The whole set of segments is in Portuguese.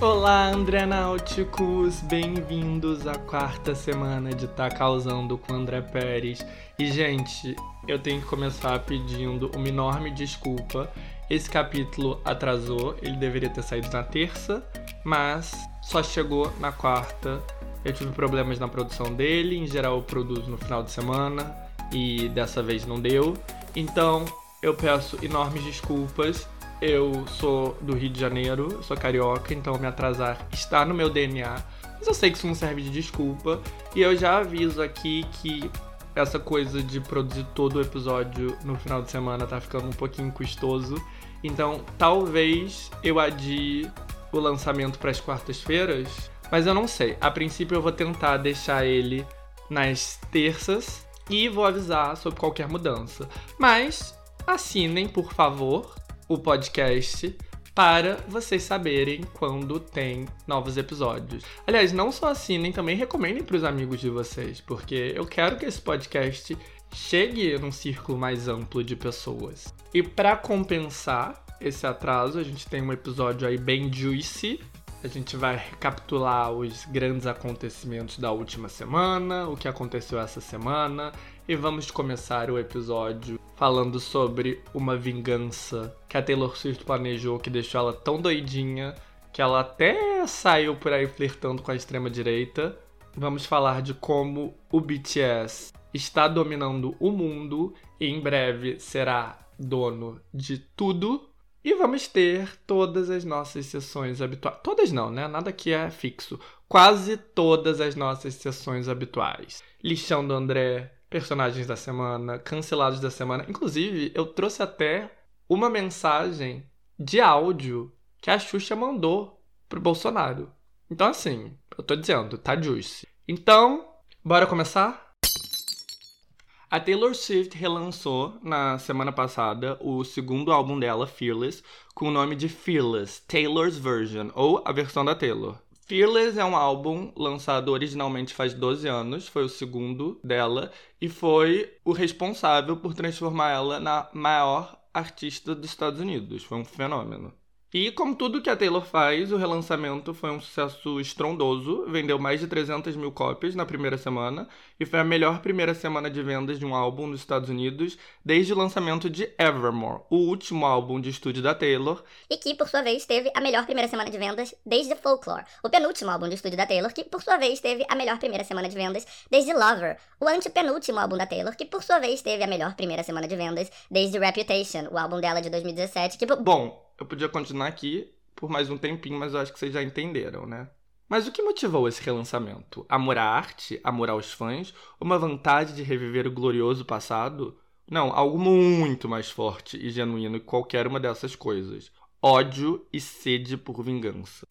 Olá, André Náuticos! Bem-vindos à quarta semana de Tá Causando com André Pérez. E, gente, eu tenho que começar pedindo uma enorme desculpa. Esse capítulo atrasou, ele deveria ter saído na terça, mas só chegou na quarta. Eu tive problemas na produção dele, em geral eu produzo no final de semana e dessa vez não deu. Então eu peço enormes desculpas. Eu sou do Rio de Janeiro, sou carioca, então me atrasar está no meu DNA. Mas eu sei que isso não serve de desculpa. E eu já aviso aqui que essa coisa de produzir todo o episódio no final de semana tá ficando um pouquinho custoso. Então talvez eu adie o lançamento para as quartas-feiras. Mas eu não sei. A princípio eu vou tentar deixar ele nas terças e vou avisar sobre qualquer mudança. Mas assinem, por favor, o podcast para vocês saberem quando tem novos episódios. Aliás, não só assinem, também recomendem para os amigos de vocês, porque eu quero que esse podcast chegue num círculo mais amplo de pessoas. E para compensar esse atraso, a gente tem um episódio aí bem juicy. A gente vai recapitular os grandes acontecimentos da última semana, o que aconteceu essa semana, e vamos começar o episódio falando sobre uma vingança que a Taylor Swift planejou que deixou ela tão doidinha que ela até saiu por aí flertando com a extrema direita. Vamos falar de como o BTS está dominando o mundo e em breve será dono de tudo. E vamos ter todas as nossas sessões habituais. Todas não, né? Nada aqui é fixo. Quase todas as nossas sessões habituais. Lixão do André, personagens da semana, cancelados da semana. Inclusive, eu trouxe até uma mensagem de áudio que a Xuxa mandou pro Bolsonaro. Então, assim, eu tô dizendo, tá juicy. Então, bora começar? A Taylor Swift relançou na semana passada o segundo álbum dela, Fearless, com o nome de Fearless, Taylor's Version, ou a versão da Taylor. Fearless é um álbum lançado originalmente faz 12 anos, foi o segundo dela, e foi o responsável por transformar ela na maior artista dos Estados Unidos. Foi um fenômeno. E como tudo que a Taylor faz, o relançamento foi um sucesso estrondoso, vendeu mais de 300 mil cópias na primeira semana e foi a melhor primeira semana de vendas de um álbum nos Estados Unidos desde o lançamento de Evermore, o último álbum de estúdio da Taylor. E que, por sua vez, teve a melhor primeira semana de vendas desde Folklore, o penúltimo álbum de estúdio da Taylor, que, por sua vez, teve a melhor primeira semana de vendas desde Lover, o antepenúltimo álbum da Taylor, que, por sua vez, teve a melhor primeira semana de vendas desde Reputation, o álbum dela de 2017, que... Bom, eu podia continuar aqui por mais um tempinho, mas eu acho que vocês já entenderam, né? Mas o que motivou esse relançamento? Amor à arte? Amor aos fãs? Uma vontade de reviver o glorioso passado? Não, algo muito mais forte e genuíno que qualquer uma dessas coisas. Ódio e sede por vingança.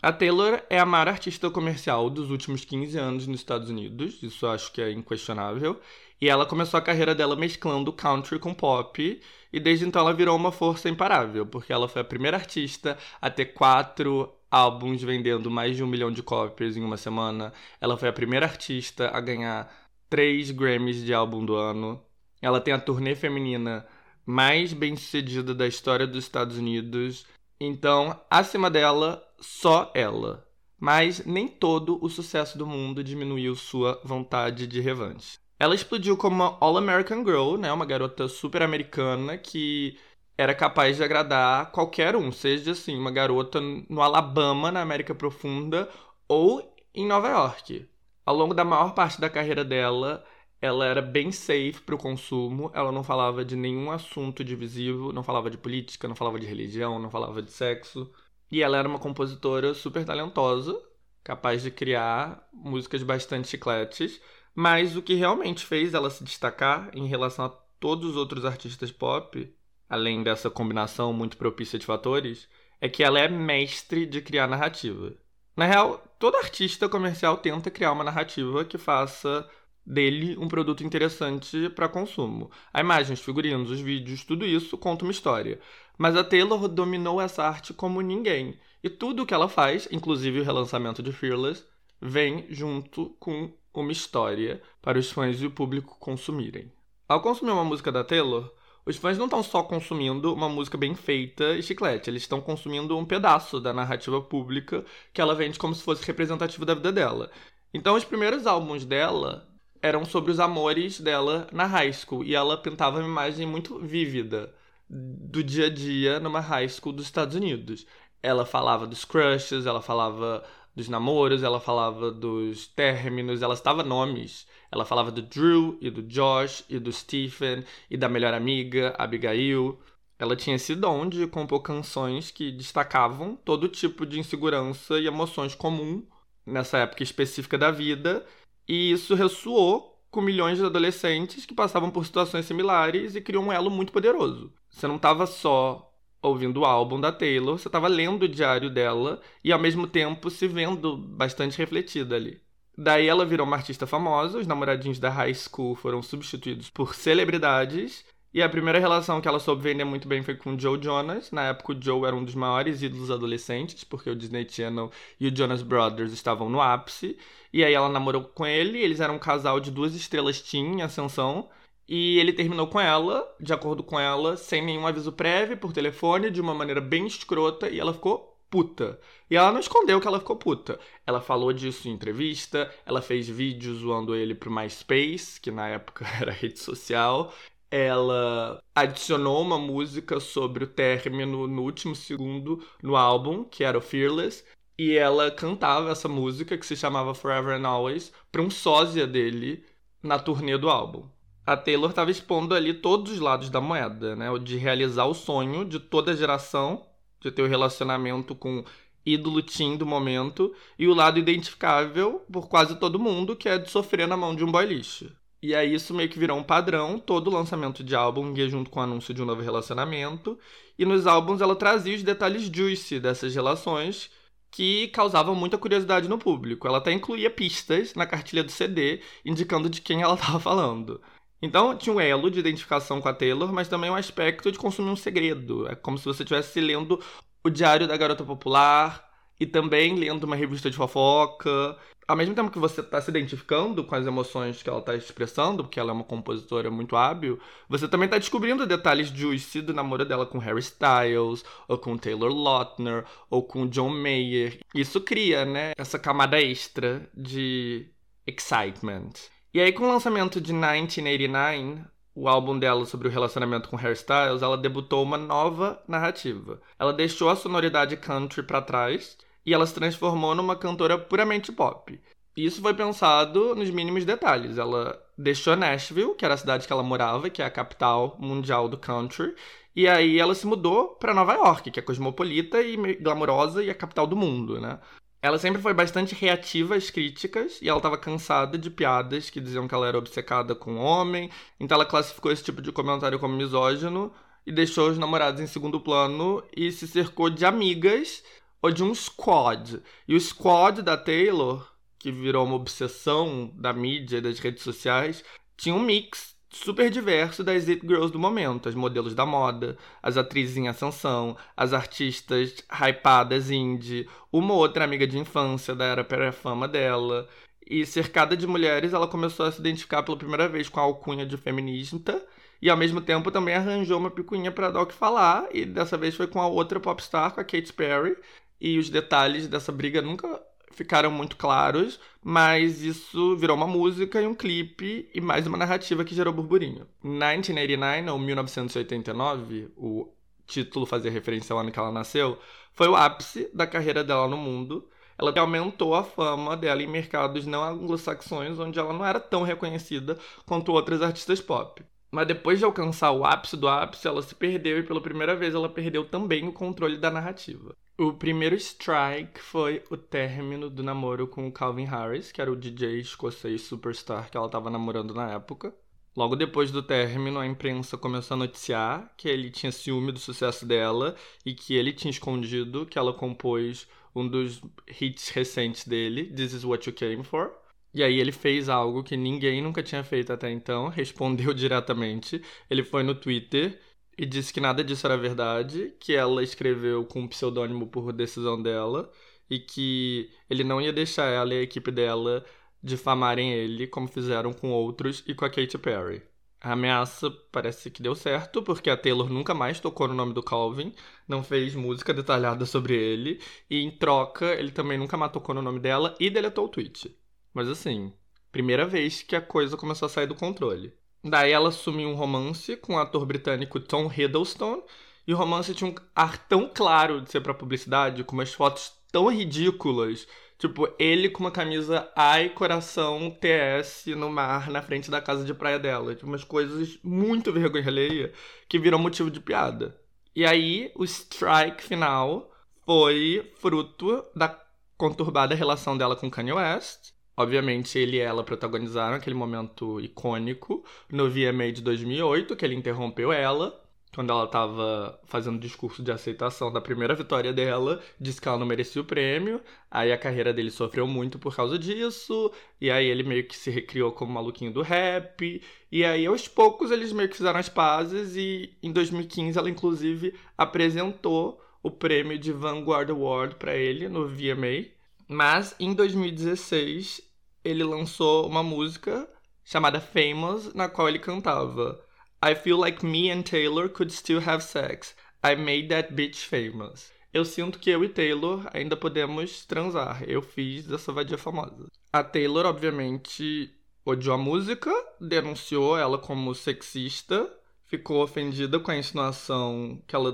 A Taylor é a maior artista comercial dos últimos 15 anos nos Estados Unidos, isso acho que é inquestionável. E ela começou a carreira dela mesclando country com pop, e desde então ela virou uma força imparável, porque ela foi a primeira artista a ter quatro álbuns vendendo mais de um milhão de cópias em uma semana. Ela foi a primeira artista a ganhar três Grammys de álbum do ano. Ela tem a turnê feminina mais bem sucedida da história dos Estados Unidos. Então, acima dela, só ela. Mas nem todo o sucesso do mundo diminuiu sua vontade de revanche. Ela explodiu como uma All-American Girl, né? Uma garota super americana que era capaz de agradar qualquer um, seja assim, uma garota no Alabama, na América Profunda, ou em Nova York. Ao longo da maior parte da carreira dela, ela era bem safe para o consumo, ela não falava de nenhum assunto divisivo, não falava de política, não falava de religião, não falava de sexo. E ela era uma compositora super talentosa, capaz de criar músicas bastante chicletes, mas o que realmente fez ela se destacar em relação a todos os outros artistas pop, além dessa combinação muito propícia de fatores, é que ela é mestre de criar narrativa. Na real, todo artista comercial tenta criar uma narrativa que faça dele um produto interessante para consumo. A imagem, os figurinos, os vídeos, tudo isso conta uma história. Mas a Taylor dominou essa arte como ninguém. E tudo o que ela faz, inclusive o relançamento de Fearless, vem junto com uma história para os fãs e o público consumirem. Ao consumir uma música da Taylor, os fãs não estão só consumindo uma música bem feita e chiclete, eles estão consumindo um pedaço da narrativa pública que ela vende como se fosse representativo da vida dela. Então, os primeiros álbuns dela eram sobre os amores dela na high school e ela pintava uma imagem muito vívida do dia a dia numa high school dos Estados Unidos. Ela falava dos crushes, ela falava dos namoros, ela falava dos términos, ela estava nomes. Ela falava do Drew e do Josh e do Stephen e da melhor amiga, Abigail. Ela tinha esse dom de compor canções que destacavam todo tipo de insegurança e emoções comum nessa época específica da vida, e isso ressoou com milhões de adolescentes que passavam por situações similares e criou um elo muito poderoso. Você não estava só ouvindo o álbum da Taylor, você estava lendo o diário dela e ao mesmo tempo se vendo bastante refletida ali. Daí ela virou uma artista famosa, os namoradinhos da high school foram substituídos por celebridades, e a primeira relação que ela soube vender muito bem foi com o Joe Jonas. Na época, o Joe era um dos maiores ídolos adolescentes, porque o Disney Channel e o Jonas Brothers estavam no ápice. E aí ela namorou com ele, eles eram um casal de duas estrelas teen em ascensão. E ele terminou com ela, de acordo com ela, sem nenhum aviso prévio, por telefone, de uma maneira bem escrota, e ela ficou puta. E ela não escondeu que ela ficou puta. Ela falou disso em entrevista, ela fez vídeos zoando ele pro MySpace, que na época era rede social. Ela adicionou uma música sobre o término no último segundo no álbum, que era o Fearless, e ela cantava essa música, que se chamava Forever and Always, para um sósia dele na turnê do álbum a Taylor estava expondo ali todos os lados da moeda, né? O de realizar o sonho de toda geração, de ter o um relacionamento com ídolo teen do momento, e o lado identificável por quase todo mundo, que é de sofrer na mão de um boy lixo. E aí isso meio que virou um padrão, todo lançamento de álbum ia junto com o anúncio de um novo relacionamento, e nos álbuns ela trazia os detalhes juicy dessas relações, que causavam muita curiosidade no público. Ela até incluía pistas na cartilha do CD, indicando de quem ela estava falando. Então tinha um elo de identificação com a Taylor, mas também um aspecto de consumir um segredo. É como se você estivesse lendo o Diário da Garota Popular e também lendo uma revista de fofoca. Ao mesmo tempo que você está se identificando com as emoções que ela está expressando, porque ela é uma compositora muito hábil, você também está descobrindo detalhes juicy do namoro dela com Harry Styles, ou com Taylor Lautner, ou com John Mayer. Isso cria, né, essa camada extra de excitement. E aí, com o lançamento de 1989, o álbum dela sobre o relacionamento com Styles, ela debutou uma nova narrativa. Ela deixou a sonoridade country para trás e ela se transformou numa cantora puramente pop. Isso foi pensado nos mínimos detalhes. Ela deixou Nashville, que era a cidade que ela morava, que é a capital mundial do country, e aí ela se mudou para Nova York, que é cosmopolita e glamourosa e a capital do mundo, né? Ela sempre foi bastante reativa às críticas e ela estava cansada de piadas que diziam que ela era obcecada com homem, então ela classificou esse tipo de comentário como misógino e deixou os namorados em segundo plano e se cercou de amigas ou de um squad. E o squad da Taylor, que virou uma obsessão da mídia e das redes sociais, tinha um mix super diverso das It Girls do momento, as modelos da moda, as atrizes em ascensão, as artistas hypadas indie, uma outra amiga de infância da era pré-fama dela. E cercada de mulheres, ela começou a se identificar pela primeira vez com a alcunha de feminista e ao mesmo tempo também arranjou uma picuinha para dar o que falar, e dessa vez foi com a outra popstar, com a Katy Perry, e os detalhes dessa briga nunca ficaram muito claros, mas isso virou uma música e um clipe e mais uma narrativa que gerou burburinho. 1989 ou 1989, o título fazia referência ao ano que ela nasceu, foi o ápice da carreira dela no mundo. Ela aumentou a fama dela em mercados não anglo-saxões, onde ela não era tão reconhecida quanto outras artistas pop. Mas depois de alcançar o ápice do ápice, ela se perdeu e pela primeira vez ela perdeu também o controle da narrativa. O primeiro strike foi o término do namoro com o Calvin Harris, que era o DJ escocês superstar que ela estava namorando na época. Logo depois do término, a imprensa começou a noticiar que ele tinha ciúme do sucesso dela e que ele tinha escondido que ela compôs um dos hits recentes dele, This Is What You Came For. E aí ele fez algo que ninguém nunca tinha feito até então, respondeu diretamente. Ele foi no Twitter e disse que nada disso era verdade, que ela escreveu com um pseudônimo por decisão dela e que ele não ia deixar ela e a equipe dela difamarem ele como fizeram com outros e com a Katy Perry. A ameaça parece que deu certo, porque a Taylor nunca mais tocou no nome do Calvin, não fez música detalhada sobre ele, e em troca ele também nunca mais tocou no nome dela e deletou o tweet. Mas assim, primeira vez que a coisa começou a sair do controle. Daí ela assumiu um romance com o ator britânico Tom Hiddleston, e o romance tinha um ar tão claro de ser pra publicidade, com umas fotos tão ridículas Tipo, ele com uma camisa ai coração TS no mar na frente da casa de praia dela. Tipo, umas coisas muito vergonha alheia que viram motivo de piada. E aí, o strike final foi fruto da conturbada relação dela com Kanye West. Obviamente, ele e ela protagonizaram aquele momento icônico no VMA de 2008, que ele interrompeu ela quando ela estava fazendo discurso de aceitação da primeira vitória dela, disse que ela não merecia o prêmio. Aí a carreira dele sofreu muito por causa disso. E aí ele meio que se recriou como maluquinho do rap. E aí aos poucos eles meio que fizeram as pazes. E em 2015 ela inclusive apresentou o prêmio de Vanguard Award para ele no VMA. Mas em 2016 ele lançou uma música chamada Famous, na qual ele cantava. I feel like me and Taylor could still have sex. I made that bitch famous. Eu sinto que eu e Taylor ainda podemos transar. Eu fiz essa vadia famosa. A Taylor, obviamente, odiou a música, denunciou ela como sexista, ficou ofendida com a insinuação que ela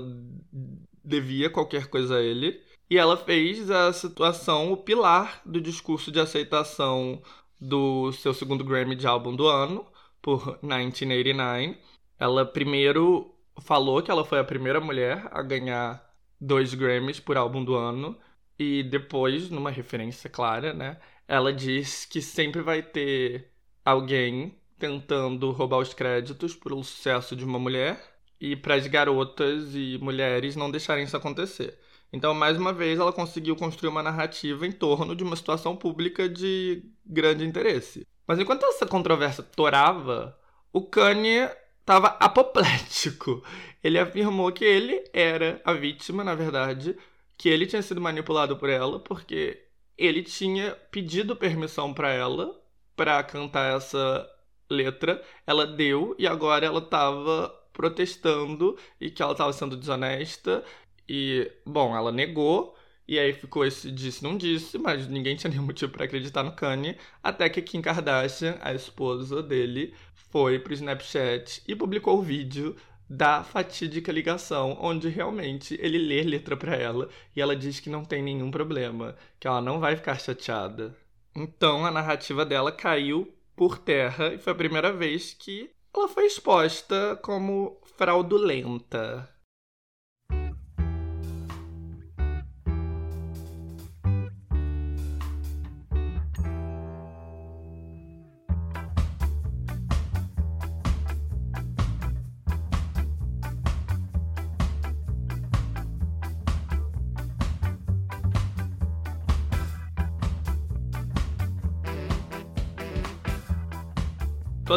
devia qualquer coisa a ele. E ela fez a situação o pilar do discurso de aceitação do seu segundo Grammy de álbum do ano, por 1989, ela primeiro falou que ela foi a primeira mulher a ganhar dois Grammys por álbum do ano. E depois, numa referência clara, né? Ela diz que sempre vai ter alguém tentando roubar os créditos pelo sucesso de uma mulher e para as garotas e mulheres não deixarem isso acontecer. Então, mais uma vez, ela conseguiu construir uma narrativa em torno de uma situação pública de grande interesse. Mas enquanto essa controvérsia torava, o Kanye estava apoplético. Ele afirmou que ele era a vítima, na verdade, que ele tinha sido manipulado por ela, porque ele tinha pedido permissão para ela para cantar essa letra. Ela deu e agora ela estava protestando e que ela estava sendo desonesta. E, bom, ela negou. E aí ficou esse disse, não disse, mas ninguém tinha nenhum motivo para acreditar no Kanye. Até que Kim Kardashian, a esposa dele, foi pro Snapchat e publicou o vídeo da fatídica ligação, onde realmente ele lê letra para ela e ela diz que não tem nenhum problema, que ela não vai ficar chateada. Então a narrativa dela caiu por terra e foi a primeira vez que ela foi exposta como fraudulenta.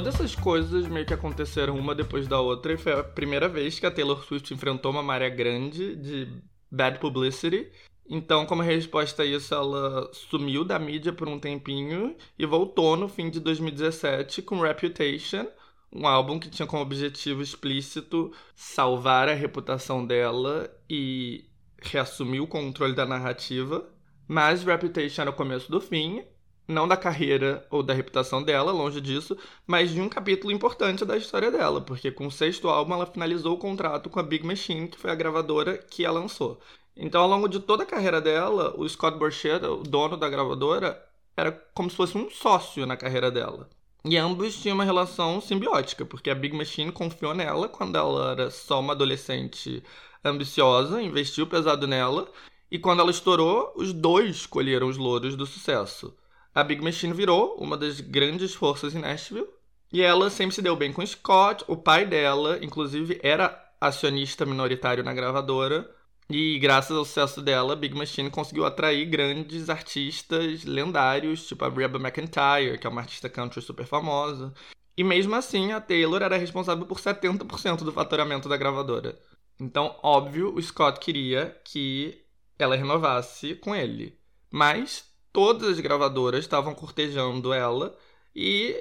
Todas essas coisas meio que aconteceram uma depois da outra e foi a primeira vez que a Taylor Swift enfrentou uma maré grande de bad publicity. Então, como resposta a isso, ela sumiu da mídia por um tempinho e voltou no fim de 2017 com Reputation, um álbum que tinha como objetivo explícito salvar a reputação dela e reassumir o controle da narrativa. Mas Reputation era o começo do fim, não da carreira ou da reputação dela, longe disso, mas de um capítulo importante da história dela, porque com o sexto álbum ela finalizou o contrato com a Big Machine, que foi a gravadora que a lançou. Então, ao longo de toda a carreira dela, o Scott Borchetta, o dono da gravadora, era como se fosse um sócio na carreira dela. E ambos tinham uma relação simbiótica, porque a Big Machine confiou nela quando ela era só uma adolescente ambiciosa, investiu pesado nela, e quando ela estourou, os dois colheram os louros do sucesso a Big Machine virou uma das grandes forças em Nashville. E ela sempre se deu bem com Scott. O pai dela, inclusive, era acionista minoritário na gravadora. E graças ao sucesso dela, Big Machine conseguiu atrair grandes artistas lendários, tipo a Reba McIntyre, que é uma artista country super famosa. E mesmo assim, a Taylor era responsável por 70% do faturamento da gravadora. Então, óbvio, o Scott queria que ela renovasse com ele. Mas todas as gravadoras estavam cortejando ela e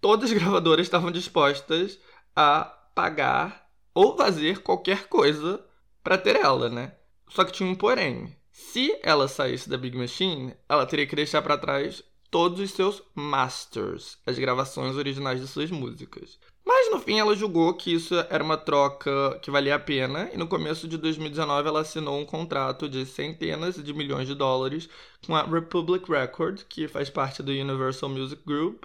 todas as gravadoras estavam dispostas a pagar ou fazer qualquer coisa para ter ela, né? Só que tinha um porém. Se ela saísse da Big Machine, ela teria que deixar para trás todos os seus masters, as gravações originais de suas músicas. Mas no fim ela julgou que isso era uma troca que valia a pena e no começo de 2019 ela assinou um contrato de centenas de milhões de dólares com a Republic Records, que faz parte do Universal Music Group,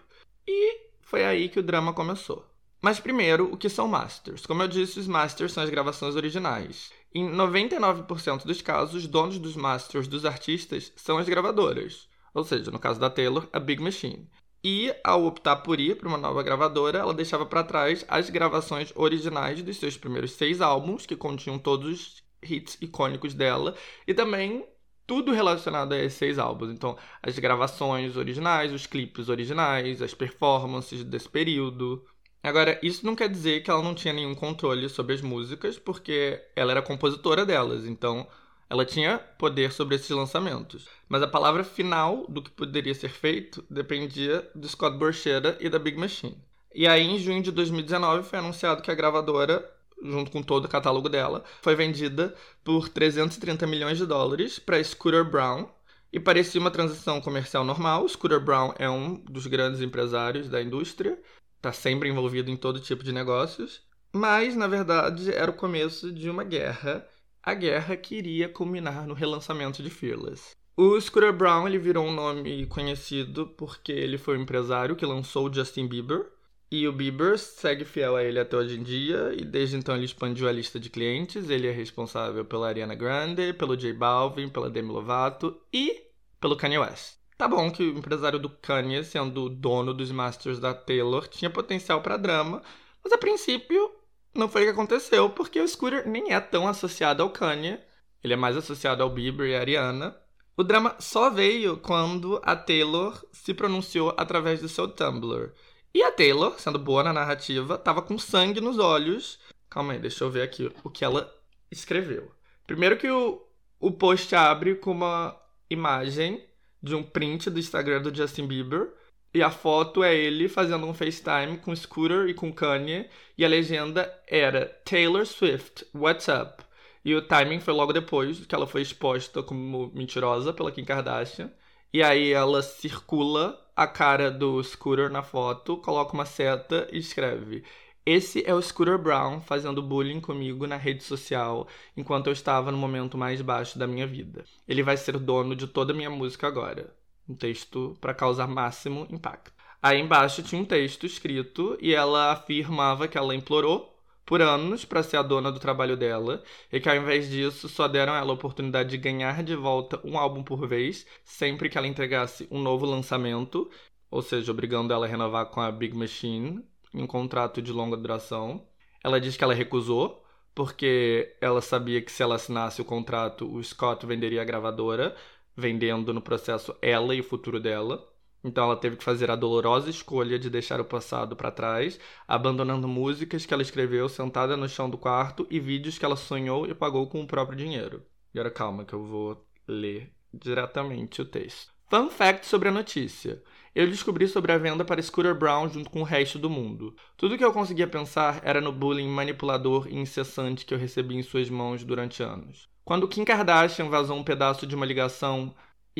e foi aí que o drama começou. Mas primeiro, o que são masters? Como eu disse, os masters são as gravações originais. Em 99% dos casos, os donos dos masters dos artistas são as gravadoras. Ou seja, no caso da Taylor, a Big Machine. E ao optar por ir para uma nova gravadora, ela deixava para trás as gravações originais dos seus primeiros seis álbuns, que continham todos os hits icônicos dela, e também tudo relacionado a esses seis álbuns. Então, as gravações originais, os clipes originais, as performances desse período. Agora, isso não quer dizer que ela não tinha nenhum controle sobre as músicas, porque ela era compositora delas, então ela tinha poder sobre esses lançamentos, mas a palavra final do que poderia ser feito dependia de Scott Borchetta e da Big Machine. E aí, em junho de 2019, foi anunciado que a gravadora, junto com todo o catálogo dela, foi vendida por 330 milhões de dólares para Scooter Brown. E parecia uma transição comercial normal. Scooter Brown é um dos grandes empresários da indústria, está sempre envolvido em todo tipo de negócios. Mas, na verdade, era o começo de uma guerra a guerra que iria culminar no relançamento de Fearless. O Scooter Brown ele virou um nome conhecido porque ele foi o empresário que lançou o Justin Bieber. E o Bieber segue fiel a ele até hoje em dia, e desde então ele expandiu a lista de clientes. Ele é responsável pela Ariana Grande, pelo J Balvin, pela Demi Lovato e pelo Kanye West. Tá bom que o empresário do Kanye, sendo o dono dos masters da Taylor, tinha potencial para drama, mas a princípio não foi o que aconteceu, porque o Scooter nem é tão associado ao Kanye. Ele é mais associado ao Bieber e à Ariana. O drama só veio quando a Taylor se pronunciou através do seu Tumblr. E a Taylor, sendo boa na narrativa, tava com sangue nos olhos. Calma aí, deixa eu ver aqui o que ela escreveu. Primeiro que o, o post abre com uma imagem de um print do Instagram do Justin Bieber e a foto é ele fazendo um FaceTime com Scooter e com Kanye. E a legenda era Taylor Swift, what's up? E o timing foi logo depois que ela foi exposta como mentirosa pela Kim Kardashian. E aí ela circula a cara do Scooter na foto, coloca uma seta e escreve: Esse é o Scooter Brown fazendo bullying comigo na rede social enquanto eu estava no momento mais baixo da minha vida. Ele vai ser dono de toda a minha música agora. Um texto para causar máximo impacto. Aí embaixo tinha um texto escrito e ela afirmava que ela implorou por anos para ser a dona do trabalho dela e que ao invés disso só deram ela a oportunidade de ganhar de volta um álbum por vez sempre que ela entregasse um novo lançamento, ou seja, obrigando ela a renovar com a Big Machine em um contrato de longa duração. Ela diz que ela recusou porque ela sabia que se ela assinasse o contrato, o Scott venderia a gravadora, vendendo no processo ela e o futuro dela. Então ela teve que fazer a dolorosa escolha de deixar o passado para trás, abandonando músicas que ela escreveu sentada no chão do quarto e vídeos que ela sonhou e pagou com o próprio dinheiro. E agora calma que eu vou ler diretamente o texto. Fun fact sobre a notícia. Eu descobri sobre a venda para Scooter Brown junto com o resto do mundo. Tudo que eu conseguia pensar era no bullying manipulador e incessante que eu recebi em suas mãos durante anos. Quando Kim Kardashian vazou um pedaço de uma ligação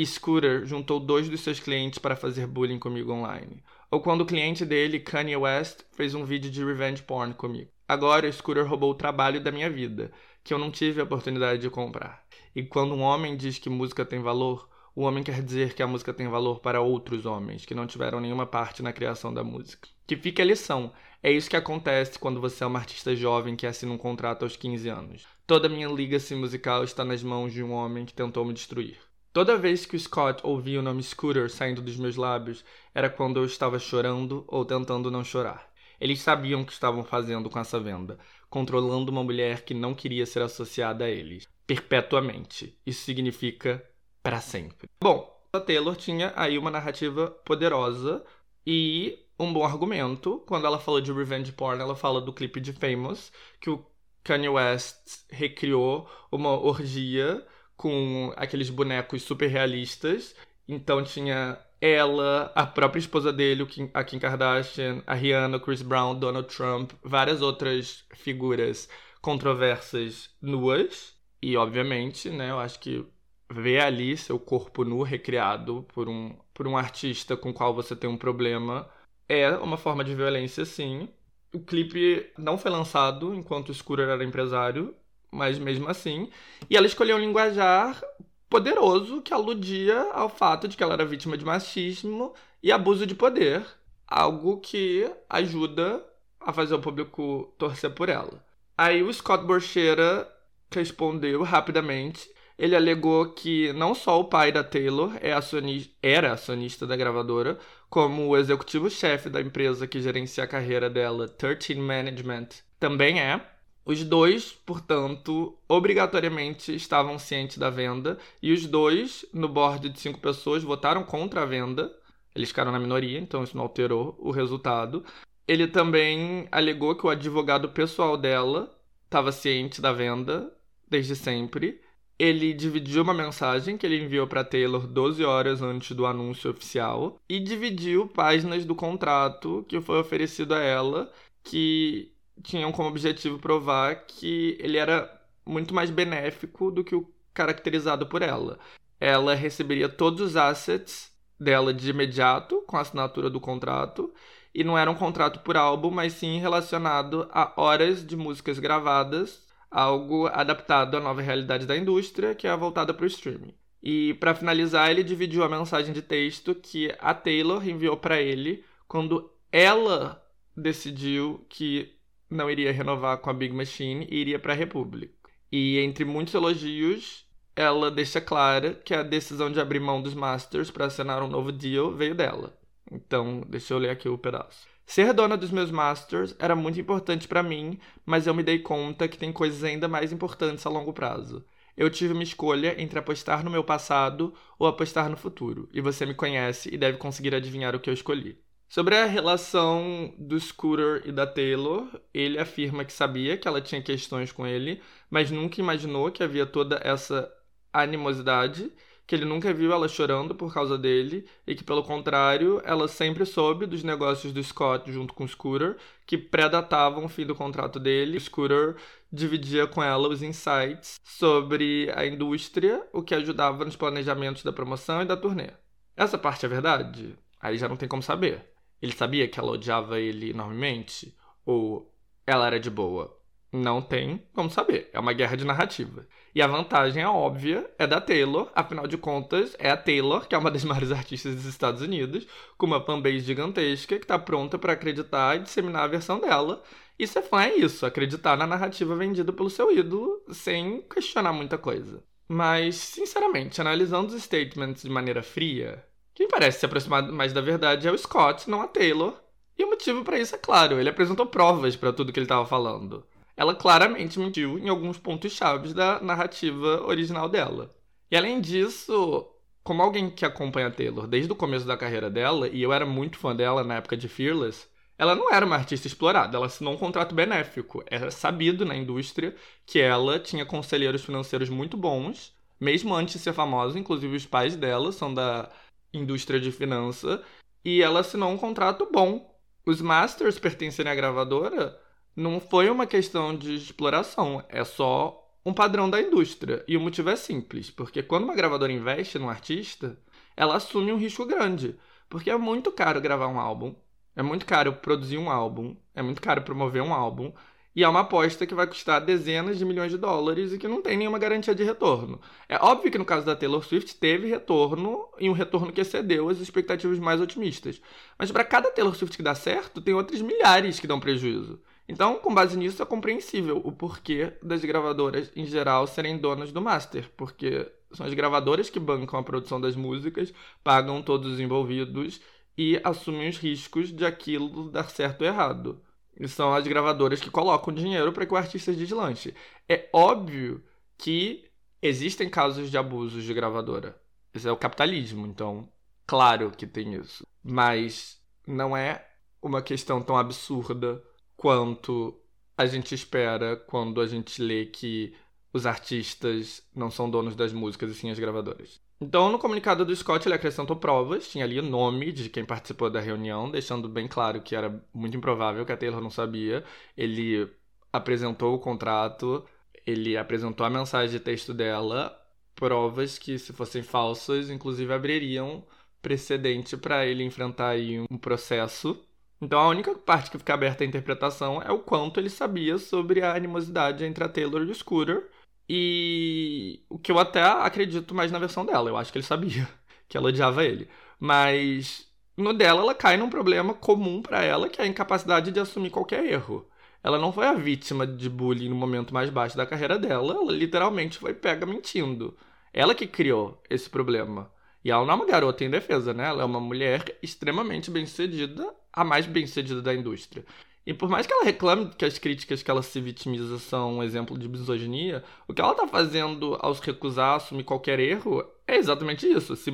Scooter juntou dois dos seus clientes para fazer bullying comigo online. Ou quando o cliente dele, Kanye West, fez um vídeo de revenge porn comigo. Agora, Scooter roubou o trabalho da minha vida, que eu não tive a oportunidade de comprar. E quando um homem diz que música tem valor, o homem quer dizer que a música tem valor para outros homens que não tiveram nenhuma parte na criação da música. Que fique a lição. É isso que acontece quando você é uma artista jovem que assina um contrato aos 15 anos. Toda minha legacy musical está nas mãos de um homem que tentou me destruir. Toda vez que o Scott ouvia o nome Scooter saindo dos meus lábios, era quando eu estava chorando ou tentando não chorar. Eles sabiam o que estavam fazendo com essa venda, controlando uma mulher que não queria ser associada a eles, perpetuamente. Isso significa para sempre. Bom, a Taylor tinha aí uma narrativa poderosa e um bom argumento. Quando ela falou de revenge porn, ela fala do clipe de Famous, que o Kanye West recriou uma orgia com aqueles bonecos super realistas Então tinha ela, a própria esposa dele, a Kim Kardashian, a Rihanna, Chris Brown, Donald Trump, várias outras figuras controversas nuas. E, obviamente, né, eu acho que ver ali seu corpo nu recriado por um, por um artista com qual você tem um problema é uma forma de violência, sim. O clipe não foi lançado enquanto o Scooter era empresário, mas mesmo assim. E ela escolheu um linguajar poderoso que aludia ao fato de que ela era vítima de machismo e abuso de poder, algo que ajuda a fazer o público torcer por ela. Aí o Scott Borchera respondeu rapidamente. Ele alegou que não só o pai da Taylor é acionista, era acionista da gravadora, como o executivo-chefe da empresa que gerencia a carreira dela, 13 Management, também é. Os dois, portanto, obrigatoriamente estavam cientes da venda e os dois, no board de cinco pessoas, votaram contra a venda. Eles ficaram na minoria, então isso não alterou o resultado. Ele também alegou que o advogado pessoal dela estava ciente da venda desde sempre. Ele dividiu uma mensagem que ele enviou para Taylor 12 horas antes do anúncio oficial e dividiu páginas do contrato que foi oferecido a ela, que tinham como objetivo provar que ele era muito mais benéfico do que o caracterizado por ela. Ela receberia todos os assets dela de imediato com a assinatura do contrato e não era um contrato por álbum, mas sim relacionado a horas de músicas gravadas, algo adaptado à nova realidade da indústria, que é voltada para o streaming. E para finalizar, ele dividiu a mensagem de texto que a Taylor enviou para ele quando ela decidiu que não iria renovar com a Big Machine e iria para a Republic. E entre muitos elogios, ela deixa clara que a decisão de abrir mão dos Masters para assinar um novo deal veio dela. Então, deixa eu ler aqui o pedaço. Ser dona dos meus Masters era muito importante para mim, mas eu me dei conta que tem coisas ainda mais importantes a longo prazo. Eu tive uma escolha entre apostar no meu passado ou apostar no futuro, e você me conhece e deve conseguir adivinhar o que eu escolhi. Sobre a relação do Scooter e da Taylor, ele afirma que sabia que ela tinha questões com ele, mas nunca imaginou que havia toda essa animosidade, que ele nunca viu ela chorando por causa dele e que, pelo contrário, ela sempre soube dos negócios do Scott junto com o Scooter, que predatavam o fim do contrato dele. O Scooter dividia com ela os insights sobre a indústria, o que ajudava nos planejamentos da promoção e da turnê. Essa parte é verdade? Aí já não tem como saber. Ele sabia que ela odiava ele enormemente? Ou ela era de boa? Não tem como saber. É uma guerra de narrativa. E a vantagem, é óbvia, é da Taylor. Afinal de contas, é a Taylor, que é uma das maiores artistas dos Estados Unidos, com uma fanbase gigantesca, que está pronta para acreditar e disseminar a versão dela. E ser fã é isso, acreditar na narrativa vendida pelo seu ídolo, sem questionar muita coisa. Mas, sinceramente, analisando os statements de maneira fria, quem parece se aproximar mais da verdade é o Scott, não a Taylor. E o motivo para isso é claro, ele apresentou provas para tudo que ele estava falando. Ela claramente mentiu em alguns pontos chaves da narrativa original dela. E além disso, como alguém que acompanha a Taylor desde o começo da carreira dela, e eu era muito fã dela na época de Fearless, ela não era uma artista explorada, ela assinou um contrato benéfico. Era sabido na indústria que ela tinha conselheiros financeiros muito bons, mesmo antes de ser famosa, inclusive os pais dela são da indústria de finança, e ela assinou um contrato bom. Os masters pertencerem à gravadora não foi uma questão de exploração, é só um padrão da indústria. E o motivo é simples, porque quando uma gravadora investe num artista, ela assume um risco grande, porque é muito caro gravar um álbum, é muito caro produzir um álbum, é muito caro promover um álbum, e é uma aposta que vai custar dezenas de milhões de dólares e que não tem nenhuma garantia de retorno. É óbvio que no caso da Taylor Swift teve retorno e um retorno que excedeu as expectativas mais otimistas. Mas para cada Taylor Swift que dá certo, tem outras milhares que dão prejuízo. Então, com base nisso, é compreensível o porquê das gravadoras em geral serem donas do master, porque são as gravadoras que bancam a produção das músicas, pagam todos os envolvidos e assumem os riscos de aquilo dar certo ou errado. E são as gravadoras que colocam dinheiro para que o artista deslanche. É óbvio que existem casos de abusos de gravadora. Isso é o capitalismo, então, claro que tem isso. Mas não é uma questão tão absurda quanto a gente espera quando a gente lê que os artistas não são donos das músicas e sim as gravadoras. Então, no comunicado do Scott, ele acrescentou provas, tinha ali o nome de quem participou da reunião, deixando bem claro que era muito improvável que a Taylor não sabia. Ele apresentou o contrato, ele apresentou a mensagem de texto dela, provas que, se fossem falsas, inclusive abririam precedente para ele enfrentar aí um processo. Então, a única parte que fica aberta à interpretação é o quanto ele sabia sobre a animosidade entre a Taylor e o Scooter e o que eu até acredito mais na versão dela. Eu acho que ele sabia que ela odiava ele. Mas no dela, ela cai num problema comum para ela, que é a incapacidade de assumir qualquer erro. Ela não foi a vítima de bullying no momento mais baixo da carreira dela, ela literalmente foi pega mentindo. Ela que criou esse problema. E ela não é uma garota em defesa, né? Ela é uma mulher extremamente bem-sucedida, a mais bem-sucedida da indústria. E por mais que ela reclame que as críticas que ela se vitimiza são um exemplo de misoginia, o que ela tá fazendo ao se recusar a assumir qualquer erro é exatamente isso, se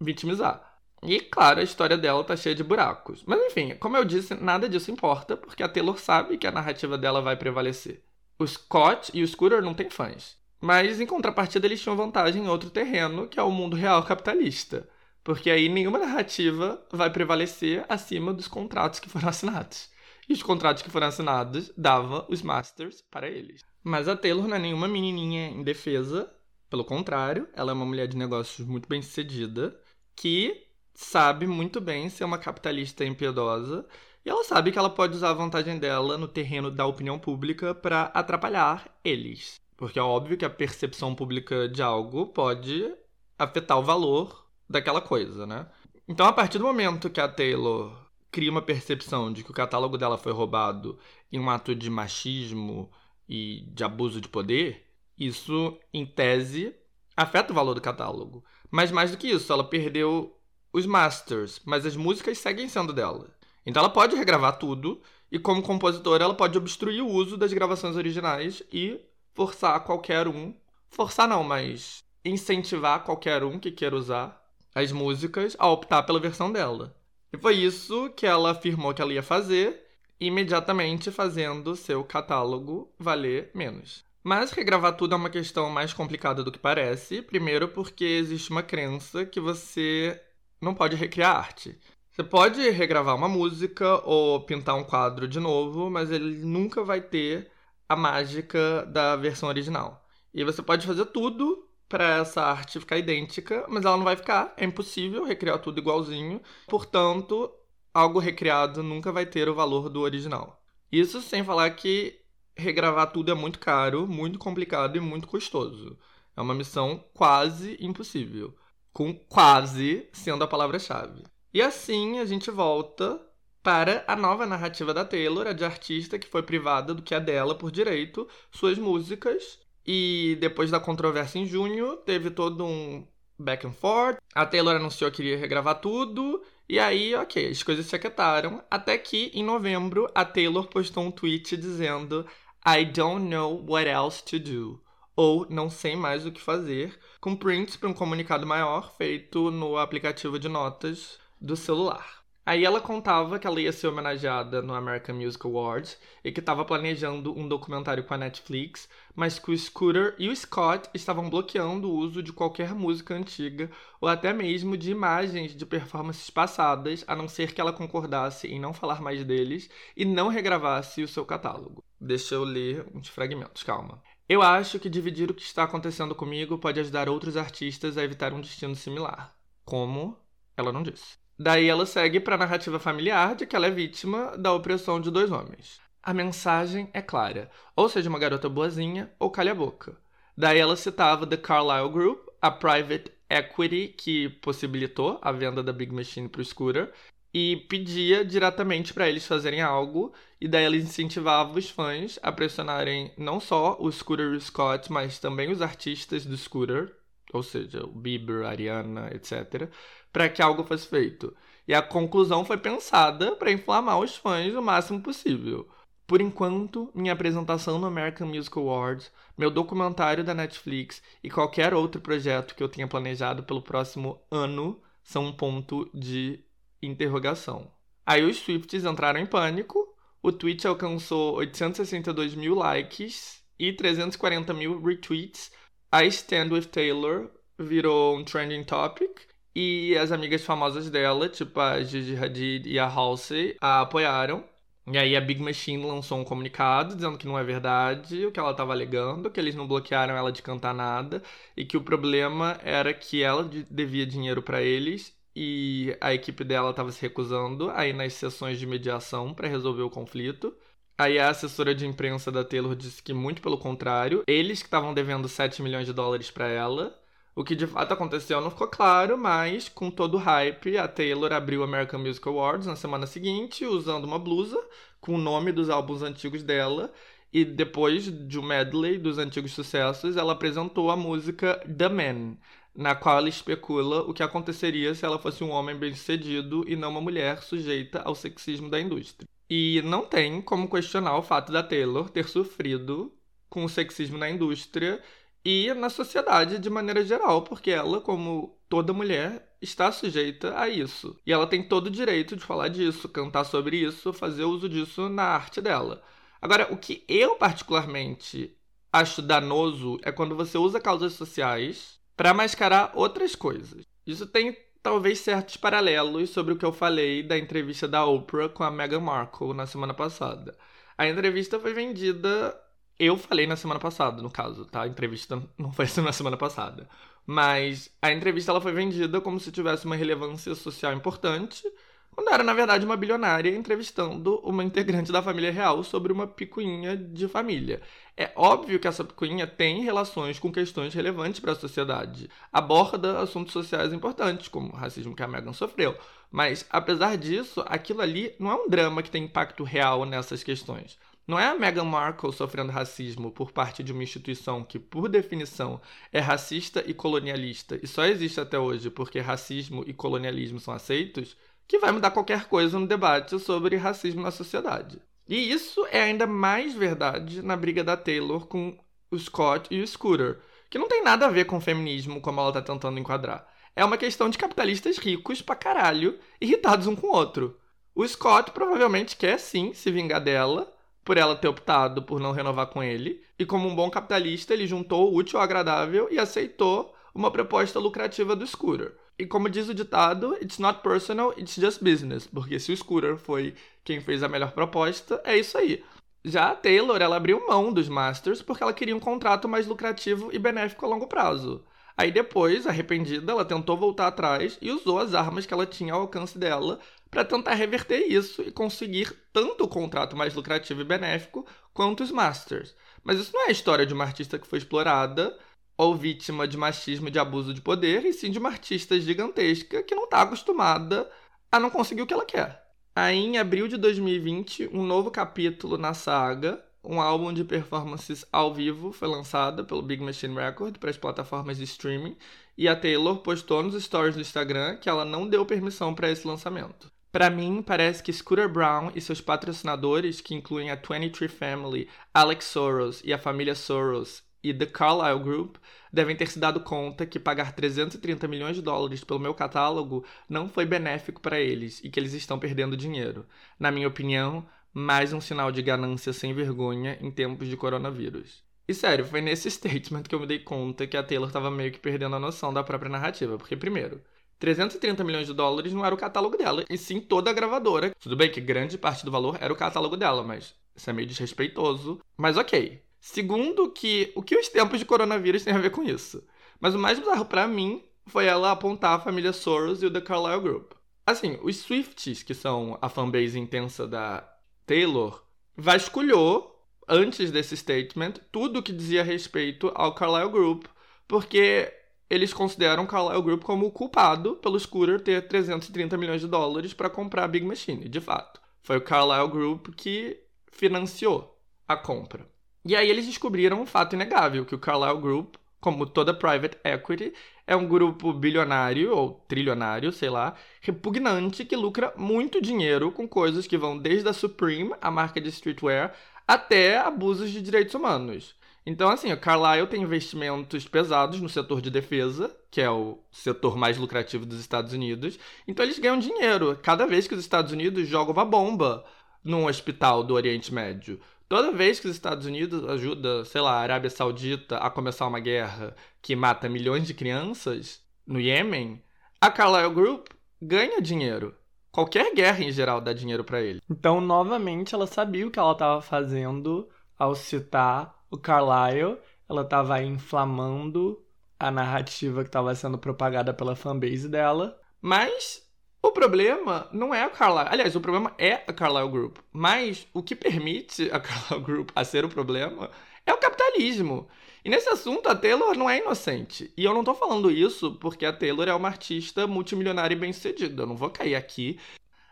vitimizar. E claro, a história dela tá cheia de buracos. Mas enfim, como eu disse, nada disso importa, porque a Taylor sabe que a narrativa dela vai prevalecer. O Scott e o Scooter não têm fãs. Mas em contrapartida, eles tinham vantagem em outro terreno, que é o mundo real capitalista. Porque aí nenhuma narrativa vai prevalecer acima dos contratos que foram assinados e os contratos que foram assinados dava os Masters para eles. Mas a Taylor não é nenhuma menininha indefesa, pelo contrário, ela é uma mulher de negócios muito bem sucedida, que sabe muito bem ser uma capitalista impiedosa, e ela sabe que ela pode usar a vantagem dela no terreno da opinião pública para atrapalhar eles. Porque é óbvio que a percepção pública de algo pode afetar o valor daquela coisa, né? Então, a partir do momento que a Taylor cria uma percepção de que o catálogo dela foi roubado em um ato de machismo e de abuso de poder, isso, em tese, afeta o valor do catálogo. Mas mais do que isso, ela perdeu os masters, mas as músicas seguem sendo dela. Então ela pode regravar tudo e, como compositora, ela pode obstruir o uso das gravações originais e forçar qualquer um forçar não, mas incentivar qualquer um que queira usar as músicas a optar pela versão dela. E foi isso que ela afirmou que ela ia fazer, imediatamente fazendo seu catálogo valer menos. Mas regravar tudo é uma questão mais complicada do que parece. Primeiro, porque existe uma crença que você não pode recriar arte. Você pode regravar uma música ou pintar um quadro de novo, mas ele nunca vai ter a mágica da versão original. E você pode fazer tudo para essa arte ficar idêntica, mas ela não vai ficar. É impossível recriar tudo igualzinho. Portanto, algo recriado nunca vai ter o valor do original. Isso sem falar que regravar tudo é muito caro, muito complicado e muito custoso. É uma missão quase impossível. Com quase sendo a palavra-chave. E assim a gente volta para a nova narrativa da Taylor, a de artista que foi privada do que é dela por direito, suas músicas e depois da controvérsia em junho, teve todo um back and forth. A Taylor anunciou que iria regravar tudo. E aí, ok, as coisas se aquietaram. Até que, em novembro, a Taylor postou um tweet dizendo I don't know what else to do. Ou não sei mais o que fazer, com prints para um comunicado maior feito no aplicativo de notas do celular. Aí ela contava que ela ia ser homenageada no American Music Awards e que estava planejando um documentário com a Netflix, mas que o Scooter e o Scott estavam bloqueando o uso de qualquer música antiga ou até mesmo de imagens de performances passadas, a não ser que ela concordasse em não falar mais deles e não regravasse o seu catálogo. Deixa eu ler uns fragmentos, calma. Eu acho que dividir o que está acontecendo comigo pode ajudar outros artistas a evitar um destino similar. Como? Ela não disse. Daí ela segue para a narrativa familiar de que ela é vítima da opressão de dois homens. A mensagem é clara: ou seja uma garota boazinha ou calha a boca. Daí ela citava The Carlyle Group, a private equity que possibilitou a venda da Big Machine para o Scooter, e pedia diretamente para eles fazerem algo, e daí ela incentivava os fãs a pressionarem não só o Scooter e o Scott, mas também os artistas do Scooter, ou seja, o Bieber, Ariana, etc., para que algo fosse feito. E a conclusão foi pensada para inflamar os fãs o máximo possível. Por enquanto, minha apresentação no American Music Awards, meu documentário da Netflix e qualquer outro projeto que eu tenha planejado pelo próximo ano são um ponto de interrogação. Aí os Swifts entraram em pânico, o tweet alcançou 862 mil likes e 340 mil retweets. A Stand With Taylor virou um trending topic. E as amigas famosas dela, tipo a Gigi Hadid e a Halsey, a apoiaram. E aí a Big Machine lançou um comunicado dizendo que não é verdade o que ela estava alegando, que eles não bloquearam ela de cantar nada e que o problema era que ela devia dinheiro para eles e a equipe dela estava se recusando a ir nas sessões de mediação para resolver o conflito. Aí a assessora de imprensa da Taylor disse que muito pelo contrário, eles que estavam devendo 7 milhões de dólares para ela. O que de fato aconteceu não ficou claro, mas com todo o hype, a Taylor abriu o American Music Awards na semana seguinte usando uma blusa com o nome dos álbuns antigos dela e depois de um medley dos antigos sucessos, ela apresentou a música The Man, na qual ela especula o que aconteceria se ela fosse um homem bem-sucedido e não uma mulher sujeita ao sexismo da indústria. E não tem como questionar o fato da Taylor ter sofrido com o sexismo na indústria e na sociedade de maneira geral, porque ela, como toda mulher, está sujeita a isso. E ela tem todo o direito de falar disso, cantar sobre isso, fazer uso disso na arte dela. Agora, o que eu particularmente acho danoso é quando você usa causas sociais para mascarar outras coisas. Isso tem talvez certos paralelos sobre o que eu falei da entrevista da Oprah com a Meghan Markle na semana passada. A entrevista foi vendida. Eu falei na semana passada, no caso, tá? A entrevista não foi na semana passada. Mas a entrevista ela foi vendida como se tivesse uma relevância social importante quando era, na verdade, uma bilionária entrevistando uma integrante da família real sobre uma picuinha de família. É óbvio que essa picuinha tem relações com questões relevantes para a sociedade. Aborda assuntos sociais importantes, como o racismo que a Meghan sofreu. Mas, apesar disso, aquilo ali não é um drama que tem impacto real nessas questões. Não é a Meghan Markle sofrendo racismo por parte de uma instituição que, por definição, é racista e colonialista e só existe até hoje porque racismo e colonialismo são aceitos que vai mudar qualquer coisa no debate sobre racismo na sociedade. E isso é ainda mais verdade na briga da Taylor com o Scott e o Scooter, que não tem nada a ver com feminismo como ela tá tentando enquadrar. É uma questão de capitalistas ricos pra caralho, irritados um com o outro. O Scott provavelmente quer sim se vingar dela, por ela ter optado por não renovar com ele, e como um bom capitalista, ele juntou o útil ao agradável e aceitou uma proposta lucrativa do Scooter. E como diz o ditado, it's not personal, it's just business. Porque se o Scooter foi quem fez a melhor proposta, é isso aí. Já a Taylor, ela abriu mão dos Masters porque ela queria um contrato mais lucrativo e benéfico a longo prazo. Aí depois, arrependida, ela tentou voltar atrás e usou as armas que ela tinha ao alcance dela para tentar reverter isso e conseguir tanto o contrato mais lucrativo e benéfico quanto os Masters. Mas isso não é a história de uma artista que foi explorada ou vítima de machismo e de abuso de poder, e sim de uma artista gigantesca que não está acostumada a não conseguir o que ela quer. Aí, em abril de 2020, um novo capítulo na saga, um álbum de performances ao vivo, foi lançado pelo Big Machine Record para as plataformas de streaming, e a Taylor postou nos stories do Instagram que ela não deu permissão para esse lançamento. Para mim, parece que Scooter Brown e seus patrocinadores, que incluem a 23 Family, Alex Soros e a família Soros, e The Carlyle Group devem ter se dado conta que pagar 330 milhões de dólares pelo meu catálogo não foi benéfico para eles e que eles estão perdendo dinheiro. Na minha opinião, mais um sinal de ganância sem vergonha em tempos de coronavírus. E sério, foi nesse statement que eu me dei conta que a Taylor estava meio que perdendo a noção da própria narrativa, porque primeiro, 330 milhões de dólares não era o catálogo dela, e sim toda a gravadora. Tudo bem que grande parte do valor era o catálogo dela, mas isso é meio desrespeitoso. Mas ok, Segundo, que o que os tempos de coronavírus têm a ver com isso? Mas o mais bizarro para mim foi ela apontar a família Soros e o The Carlyle Group. Assim, os Swifties, que são a fanbase intensa da Taylor, vasculhou, antes desse statement, tudo que dizia respeito ao Carlyle Group, porque eles consideram o Carlyle Group como o culpado pelo Scooter ter 330 milhões de dólares para comprar a Big Machine, de fato. Foi o Carlyle Group que financiou a compra. E aí eles descobriram um fato inegável, que o Carlyle Group, como toda private equity, é um grupo bilionário ou trilionário, sei lá, repugnante que lucra muito dinheiro com coisas que vão desde a Supreme, a marca de streetwear, até abusos de direitos humanos. Então, assim, o Carlyle tem investimentos pesados no setor de defesa, que é o setor mais lucrativo dos Estados Unidos. Então, eles ganham dinheiro cada vez que os Estados Unidos jogam uma bomba num hospital do Oriente Médio Toda vez que os Estados Unidos ajuda, sei lá, a Arábia Saudita a começar uma guerra que mata milhões de crianças no Iêmen, a Carlyle Group ganha dinheiro. Qualquer guerra em geral dá dinheiro para ele. Então, novamente, ela sabia o que ela estava fazendo ao citar o Carlyle. Ela estava inflamando a narrativa que estava sendo propagada pela fanbase dela. Mas o problema não é a Carlyle. Aliás, o problema é a Carlyle Group. Mas o que permite a Carlyle Group a ser o problema é o capitalismo. E nesse assunto, a Taylor não é inocente. E eu não tô falando isso porque a Taylor é uma artista multimilionária e bem-sucedida. Eu não vou cair aqui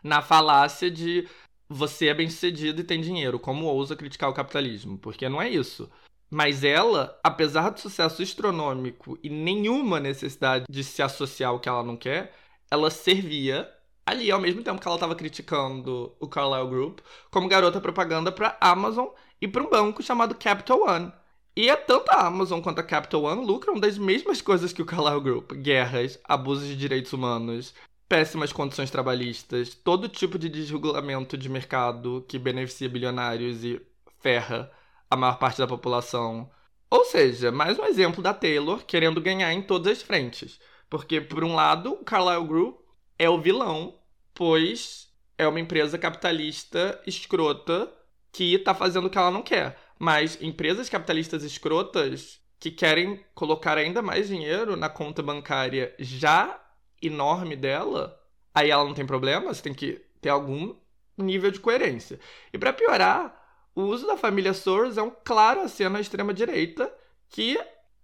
na falácia de você é bem-sucedido e tem dinheiro. Como ousa criticar o capitalismo? Porque não é isso. Mas ela, apesar do sucesso astronômico e nenhuma necessidade de se associar ao que ela não quer, ela servia ali ao mesmo tempo que ela estava criticando o Carlyle Group como garota propaganda para Amazon e para um banco chamado Capital One. E é tanto a Amazon quanto a Capital One lucram das mesmas coisas que o Carlyle Group: guerras, abusos de direitos humanos, péssimas condições trabalhistas, todo tipo de desregulamento de mercado que beneficia bilionários e ferra a maior parte da população. Ou seja, mais um exemplo da Taylor querendo ganhar em todas as frentes. Porque, por um lado, o Carlyle Group é o vilão, pois é uma empresa capitalista escrota que está fazendo o que ela não quer. Mas empresas capitalistas escrotas que querem colocar ainda mais dinheiro na conta bancária já enorme dela, aí ela não tem problema, você tem que ter algum nível de coerência. E para piorar, o uso da família Soros é um claro aceno à extrema-direita que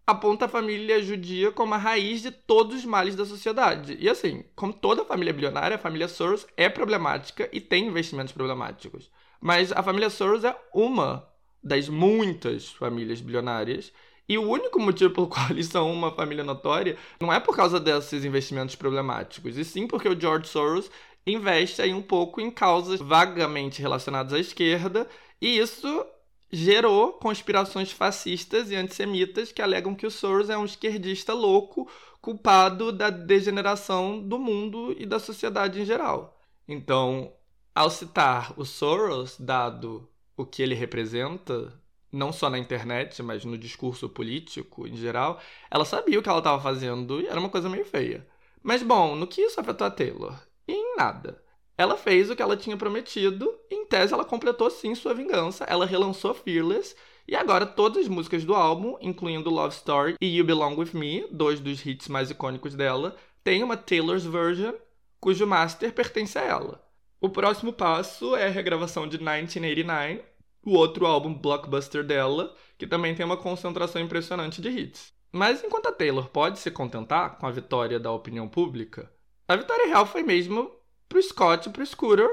aponta a família judia como a raiz de todos os males da sociedade. E assim, como toda família bilionária, a família Soros é problemática e tem investimentos problemáticos. Mas a família Soros é uma das muitas famílias bilionárias. E o único motivo pelo qual eles são uma família notória não é por causa desses investimentos problemáticos, e sim porque o George Soros investe aí um pouco em causas vagamente relacionadas à esquerda, e isso gerou conspirações fascistas e antissemitas que alegam que o Soros é um esquerdista louco culpado da degeneração do mundo e da sociedade em geral. Então, ao citar o Soros, dado o que ele representa, não só na internet, mas no discurso político em geral, ela sabia o que ela estava fazendo e era uma coisa meio feia. Mas bom, no que isso afetou a Taylor? Em nada. Ela fez o que ela tinha prometido, em tese ela completou sim sua vingança. Ela relançou Fearless, e agora todas as músicas do álbum, incluindo Love Story e You Belong With Me, dois dos hits mais icônicos dela, têm uma Taylor's Version, cujo master pertence a ela. O próximo passo é a regravação de 1989, o outro álbum blockbuster dela, que também tem uma concentração impressionante de hits. Mas enquanto a Taylor pode se contentar com a vitória da opinião pública, a vitória real foi mesmo pro Scott e pro Scooter,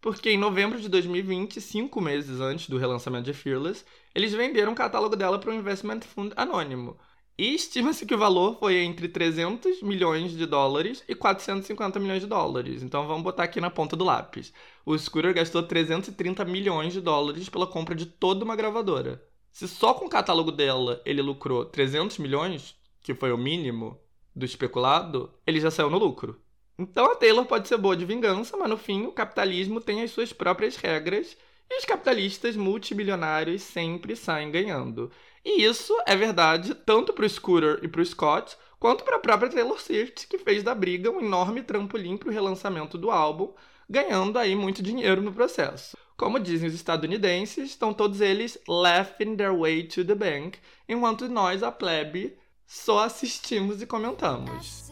porque em novembro de 2020, cinco meses antes do relançamento de Fearless, eles venderam o catálogo dela para um investment fund anônimo. E estima-se que o valor foi entre 300 milhões de dólares e 450 milhões de dólares. Então vamos botar aqui na ponta do lápis. O Scooter gastou 330 milhões de dólares pela compra de toda uma gravadora. Se só com o catálogo dela ele lucrou 300 milhões, que foi o mínimo do especulado, ele já saiu no lucro. Então a Taylor pode ser boa de vingança, mas no fim o capitalismo tem as suas próprias regras e os capitalistas multimilionários sempre saem ganhando. E isso é verdade tanto para o Scooter e para o Scott, quanto para a própria Taylor Swift, que fez da briga um enorme trampolim para o relançamento do álbum, ganhando aí muito dinheiro no processo. Como dizem os estadunidenses, estão todos eles laughing their way to the bank, enquanto nós, a plebe, só assistimos e comentamos.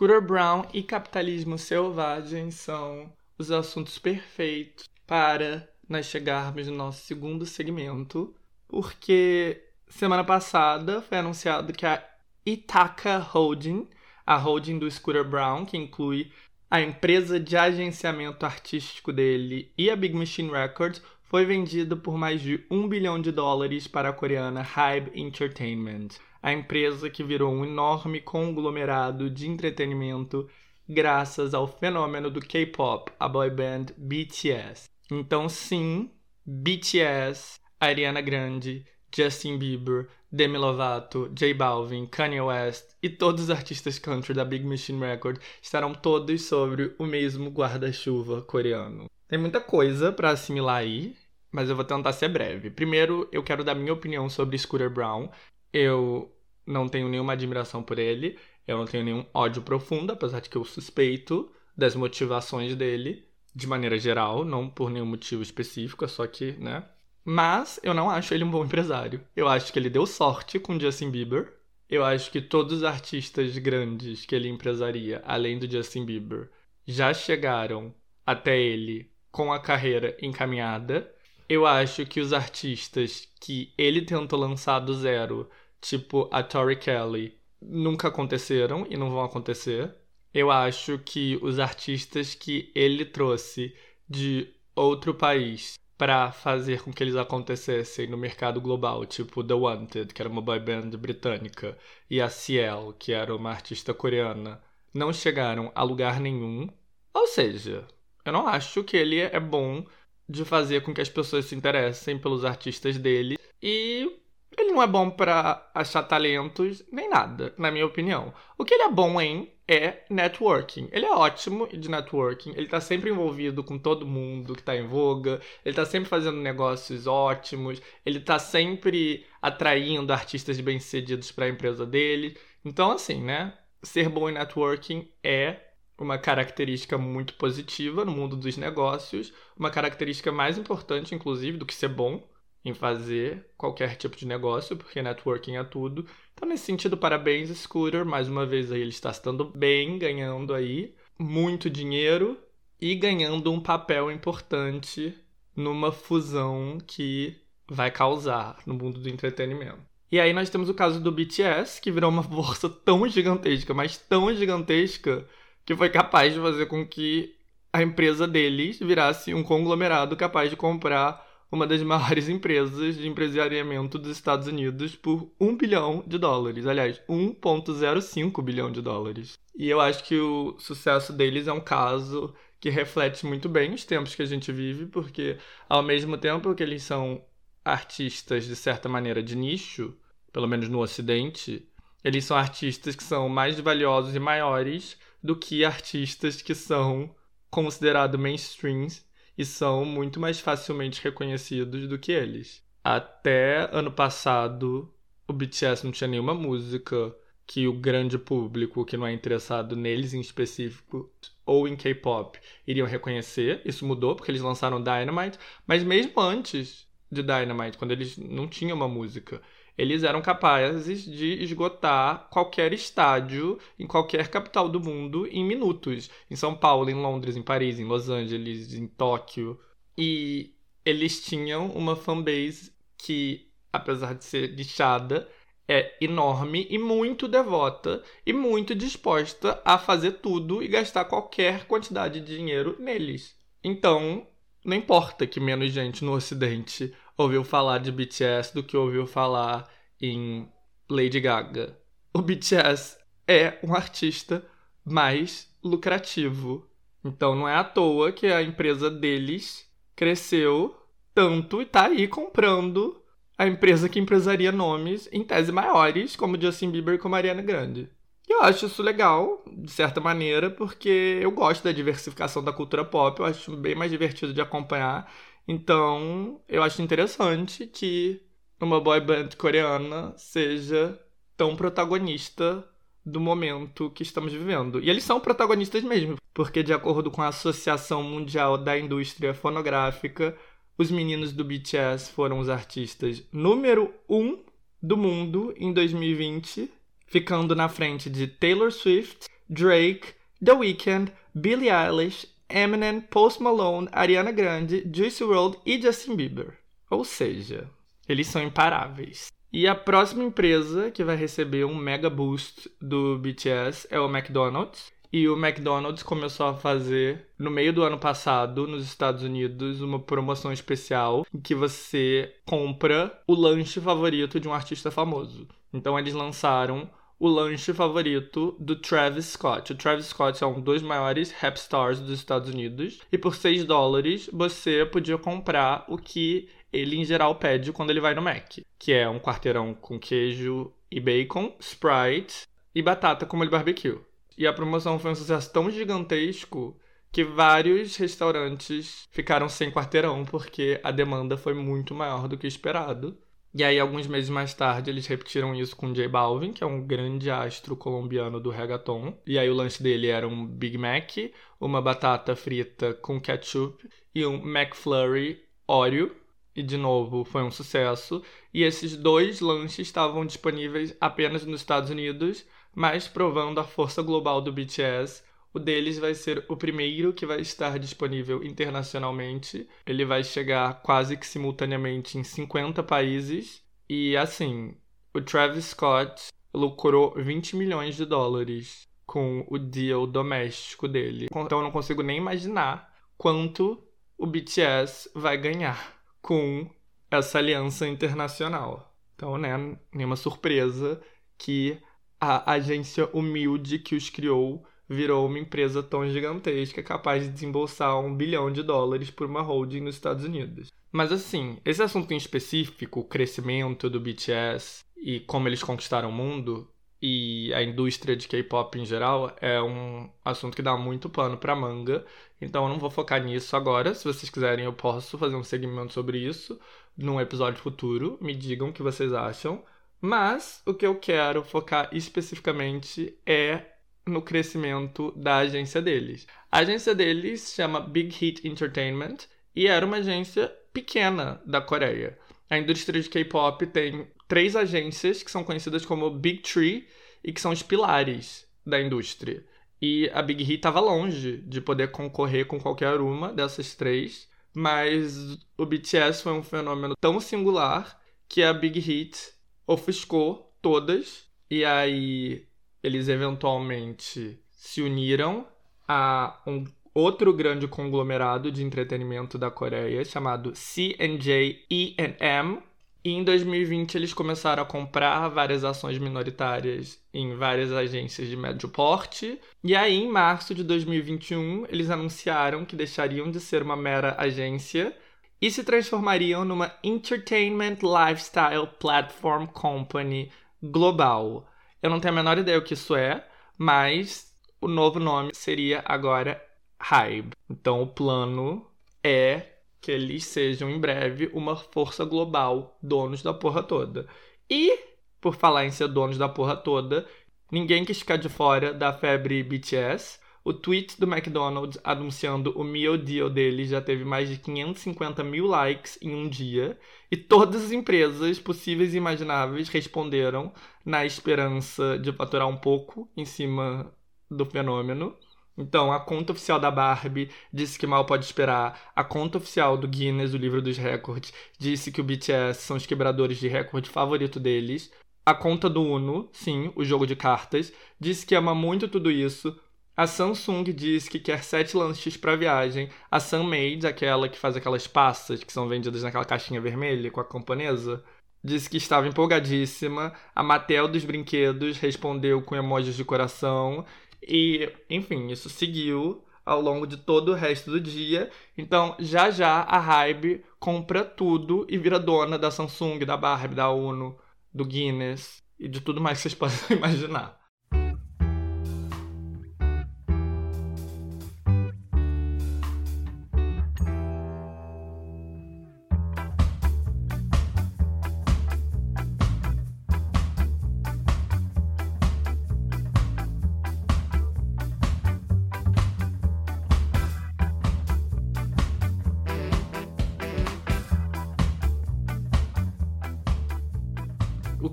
Scooter Brown e capitalismo selvagem são os assuntos perfeitos para nós chegarmos no nosso segundo segmento, porque semana passada foi anunciado que a Ithaca Holding, a holding do Scooter Brown, que inclui a empresa de agenciamento artístico dele e a Big Machine Records, foi vendida por mais de um bilhão de dólares para a coreana Hybe Entertainment, a empresa que virou um enorme conglomerado de entretenimento graças ao fenômeno do K-pop, a boy band BTS. Então, sim, BTS, Ariana Grande, Justin Bieber, Demi Lovato, J Balvin, Kanye West e todos os artistas country da Big Machine Records estarão todos sobre o mesmo guarda-chuva coreano. Tem muita coisa para assimilar aí, mas eu vou tentar ser breve. Primeiro, eu quero dar minha opinião sobre Scooter Brown. Eu não tenho nenhuma admiração por ele, eu não tenho nenhum ódio profundo, apesar de que eu suspeito das motivações dele, de maneira geral, não por nenhum motivo específico, é só que, né, mas eu não acho ele um bom empresário. Eu acho que ele deu sorte com Justin Bieber. Eu acho que todos os artistas grandes que ele empresaria, além do Justin Bieber, já chegaram até ele com a carreira encaminhada. Eu acho que os artistas que ele tentou lançar do zero, tipo a Tori Kelly, nunca aconteceram e não vão acontecer. Eu acho que os artistas que ele trouxe de outro país para fazer com que eles acontecessem no mercado global, tipo The Wanted, que era uma boy band britânica, e a Ciel, que era uma artista coreana, não chegaram a lugar nenhum. Ou seja, eu não acho que ele é bom de fazer com que as pessoas se interessem pelos artistas dele e ele não é bom para achar talentos nem nada, na minha opinião. O que ele é bom em é networking. Ele é ótimo de networking, ele tá sempre envolvido com todo mundo que tá em voga, ele tá sempre fazendo negócios ótimos, ele tá sempre atraindo artistas bem-sucedidos para a empresa dele. Então, assim, né? Ser bom em networking é uma característica muito positiva no mundo dos negócios, uma característica mais importante, inclusive, do que ser bom em fazer qualquer tipo de negócio, porque networking é tudo. Então, nesse sentido, parabéns, Scooter. Mais uma vez aí ele está estando bem, ganhando aí muito dinheiro e ganhando um papel importante numa fusão que vai causar no mundo do entretenimento. E aí nós temos o caso do BTS, que virou uma força tão gigantesca, mas tão gigantesca, que foi capaz de fazer com que a empresa deles virasse um conglomerado capaz de comprar uma das maiores empresas de empresariamento dos Estados Unidos por 1 bilhão de dólares. Aliás, 1,05 bilhão de dólares. E eu acho que o sucesso deles é um caso que reflete muito bem os tempos que a gente vive, porque ao mesmo tempo que eles são artistas de certa maneira de nicho, pelo menos no Ocidente, eles são artistas que são mais valiosos e maiores do que artistas que são considerados mainstreams e são muito mais facilmente reconhecidos do que eles. Até ano passado, o BTS não tinha nenhuma música que o grande público que não é interessado neles em específico ou em K-pop iriam reconhecer. Isso mudou porque eles lançaram Dynamite, mas mesmo antes de Dynamite, quando eles não tinham uma música, eles eram capazes de esgotar qualquer estádio em qualquer capital do mundo em minutos. Em São Paulo, em Londres, em Paris, em Los Angeles, em Tóquio. E eles tinham uma fanbase que, apesar de ser lixada, é enorme e muito devota e muito disposta a fazer tudo e gastar qualquer quantidade de dinheiro neles. Então, não importa que menos gente no Ocidente ouviu falar de BTS do que ouviu falar em Lady Gaga. O BTS é um artista mais lucrativo. Então não é à toa que a empresa deles cresceu tanto e tá aí comprando a empresa que empresaria nomes em tese maiores, como Justin Bieber e como Ariana Grande. E eu acho isso legal, de certa maneira, porque eu gosto da diversificação da cultura pop, eu acho bem mais divertido de acompanhar então, eu acho interessante que uma boy band coreana seja tão protagonista do momento que estamos vivendo. E eles são protagonistas mesmo, porque de acordo com a Associação Mundial da Indústria Fonográfica, os meninos do BTS foram os artistas número um do mundo em 2020, ficando na frente de Taylor Swift, Drake, The Weeknd, Billie Eilish, Eminem, Post Malone, Ariana Grande, Juice WRLD e Justin Bieber. Ou seja, eles são imparáveis. E a próxima empresa que vai receber um mega boost do BTS é o McDonald's. E o McDonald's começou a fazer, no meio do ano passado, nos Estados Unidos, uma promoção especial em que você compra o lanche favorito de um artista famoso. Então eles lançaram o lanche favorito do Travis Scott. O Travis Scott é um dos maiores rap stars dos Estados Unidos. E por 6 dólares você podia comprar o que ele em geral pede quando ele vai no Mac, que é um quarteirão com queijo e bacon, Sprite e batata com molho barbecue. E a promoção foi um sucesso tão gigantesco que vários restaurantes ficaram sem quarteirão porque a demanda foi muito maior do que esperado. E aí, alguns meses mais tarde, eles repetiram isso com J Balvin, que é um grande astro colombiano do reggaeton. E aí, o lanche dele era um Big Mac, uma batata frita com ketchup e um McFlurry Oreo. E de novo, foi um sucesso. E esses dois lanches estavam disponíveis apenas nos Estados Unidos, mas provando a força global do BTS o deles vai ser o primeiro que vai estar disponível internacionalmente. Ele vai chegar quase que simultaneamente em 50 países. E assim, o Travis Scott lucrou 20 milhões de dólares com o deal doméstico dele. Então eu não consigo nem imaginar quanto o BTS vai ganhar com essa aliança internacional. Então, né, nenhuma surpresa que a agência humilde que os criou virou uma empresa tão gigantesca capaz de desembolsar um bilhão de dólares por uma holding nos Estados Unidos. Mas assim, esse assunto em específico, o crescimento do BTS e como eles conquistaram o mundo e a indústria de K-pop em geral, é um assunto que dá muito pano para manga. Então eu não vou focar nisso agora. Se vocês quiserem, eu posso fazer um segmento sobre isso num episódio futuro. Me digam o que vocês acham. Mas o que eu quero focar especificamente é no crescimento da agência deles. A agência deles chama Big Hit Entertainment e era uma agência pequena da Coreia. A indústria de K-pop tem três agências que são conhecidas como Big Tree e que são os pilares da indústria. E a Big Hit estava longe de poder concorrer com qualquer uma dessas três, mas o BTS foi um fenômeno tão singular que a Big Hit ofuscou todas. E aí eles eventualmente se uniram a um outro grande conglomerado de entretenimento da Coreia chamado C&J E&M. E em 2020 eles começaram a comprar várias ações minoritárias em várias agências de médio porte. E aí, em março de 2021, eles anunciaram que deixariam de ser uma mera agência e se transformariam numa Entertainment Lifestyle Platform Company global. Eu não tenho a menor ideia o que isso é, mas o novo nome seria agora Hybe. Então o plano é que eles sejam em breve uma força global, donos da porra toda. E, por falar em ser donos da porra toda, ninguém quis ficar de fora da febre BTS. O tweet do McDonald's anunciando o meal deal dele já teve mais de 550 mil likes em um dia. E todas as empresas possíveis e imagináveis responderam na esperança de faturar um pouco em cima do fenômeno. Então, a conta oficial da Barbie disse que mal pode esperar. A conta oficial do Guinness, o livro dos recordes, disse que o BTS são os quebradores de recorde favorito deles. A conta do Uno, sim, o jogo de cartas, disse que ama muito tudo isso, a Samsung diz que quer sete lanches para viagem. A Sunmade, aquela que faz aquelas passas que são vendidas naquela caixinha vermelha com a camponesa, disse que estava empolgadíssima. A Mattel dos brinquedos respondeu com emojis de coração. E, enfim, isso seguiu ao longo de todo o resto do dia. Então, já já a Hybe compra tudo e vira dona da Samsung, da Barbie, da Uno, do Guinness e de tudo mais que vocês possam imaginar.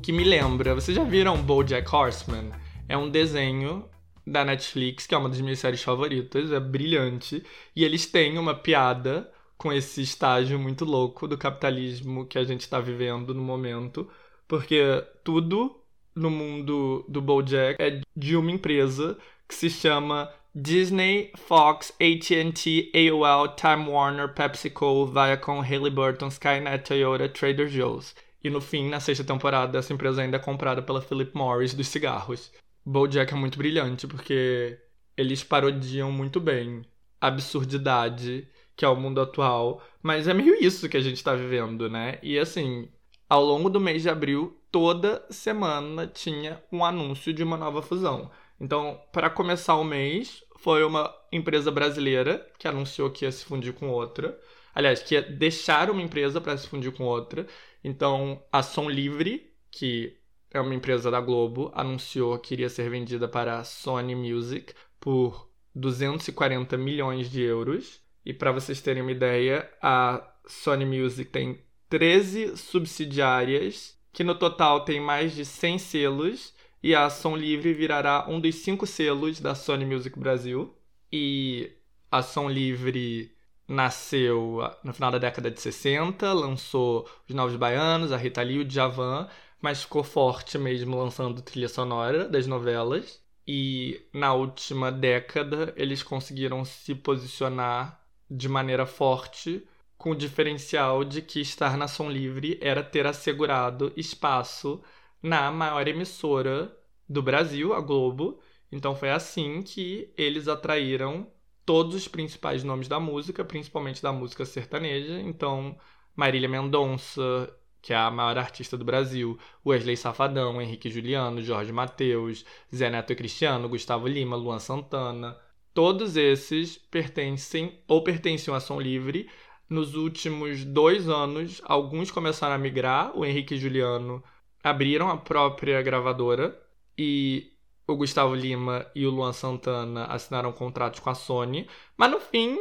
Que me lembra. Vocês já viram BoJack Horseman? É um desenho da Netflix, que é uma das minhas séries favoritas, é brilhante. E eles têm uma piada com esse estágio muito louco do capitalismo que a gente está vivendo no momento, porque tudo no mundo do BoJack é de uma empresa que se chama Disney, Fox, AT&T, AOL, Time Warner, PepsiCo, Viacom, Halliburton, Skynet, Toyota, Trader Joe's. E no fim, na sexta temporada, essa empresa ainda é comprada pela Philip Morris dos cigarros. BoJack é muito brilhante porque eles parodiam muito bem a absurdidade que é o mundo atual, mas é meio isso que a gente tá vivendo, né? E assim, ao longo do mês de abril, toda semana tinha um anúncio de uma nova fusão. Então, para começar o mês, foi uma empresa brasileira que anunciou que ia se fundir com outra. Aliás, que ia deixar uma empresa para se fundir com outra. Então, a Som Livre, que é uma empresa da Globo, anunciou que iria ser vendida para a Sony Music por 240 milhões de euros. E para vocês terem uma ideia, a Sony Music tem 13 subsidiárias, que no total tem mais de 100 selos, e a Som Livre virará um dos cinco selos da Sony Music Brasil. E a Som Livre nasceu no final da década de 60, lançou Os Novos Baianos, a Rita Lee, o Djavan, mas ficou forte mesmo lançando trilha sonora das novelas. E na última década eles conseguiram se posicionar de maneira forte, com o diferencial de que estar na Som Livre era ter assegurado espaço na maior emissora do Brasil, a Globo. Então foi assim que eles atraíram todos os principais nomes da música, principalmente da música sertaneja. Então, Marília Mendonça, que é a maior artista do Brasil, Wesley Safadão, Henrique Juliano, Jorge Mateus, Zé Neto e Cristiano, Gustavo Lima, Luan Santana, Todos esses pertencem ou pertenciam à Som Livre. Nos últimos dois anos, alguns começaram a migrar. O Henrique e Juliano abriram a própria gravadora e o Gustavo Lima e o Luan Santana assinaram contratos com a Sony. Mas no fim,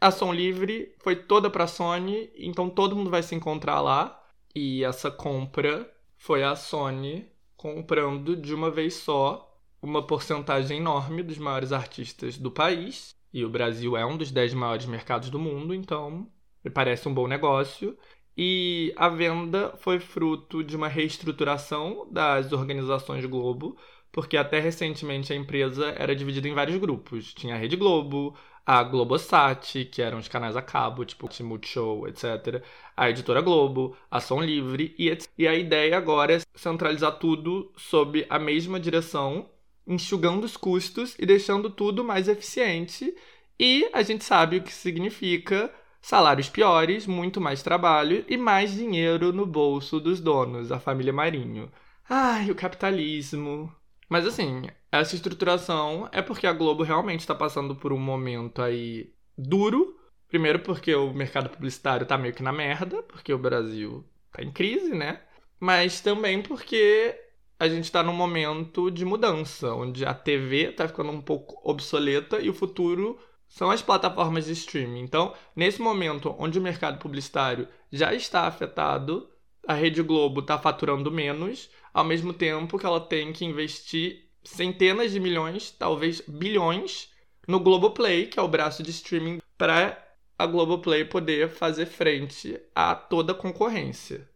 a Som Livre foi toda para a Sony, então todo mundo vai se encontrar lá. E essa compra foi a Sony comprando de uma vez só uma porcentagem enorme dos maiores artistas do país. E o Brasil é um dos dez maiores mercados do mundo, então me parece um bom negócio. E a venda foi fruto de uma reestruturação das organizações Globo, porque até recentemente a empresa era dividida em vários grupos. Tinha a Rede Globo, a Globosat, que eram os canais a cabo, tipo Multishow, etc. A Editora Globo, a Som Livre, e, e a ideia agora é centralizar tudo sob a mesma direção enxugando os custos e deixando tudo mais eficiente. E a gente sabe o que significa salários piores, muito mais trabalho e mais dinheiro no bolso dos donos, a família Marinho. Ai, o capitalismo. Mas assim, essa estruturação é porque a Globo realmente está passando por um momento aí duro. Primeiro porque o mercado publicitário tá meio que na merda, porque o Brasil tá em crise, né? Mas também porque a gente está num momento de mudança, onde a TV está ficando um pouco obsoleta e o futuro são as plataformas de streaming. Então, nesse momento onde o mercado publicitário já está afetado, a Rede Globo está faturando menos, ao mesmo tempo que ela tem que investir centenas de milhões, talvez bilhões, no Globoplay, que é o braço de streaming, para a Globoplay poder fazer frente a toda a concorrência.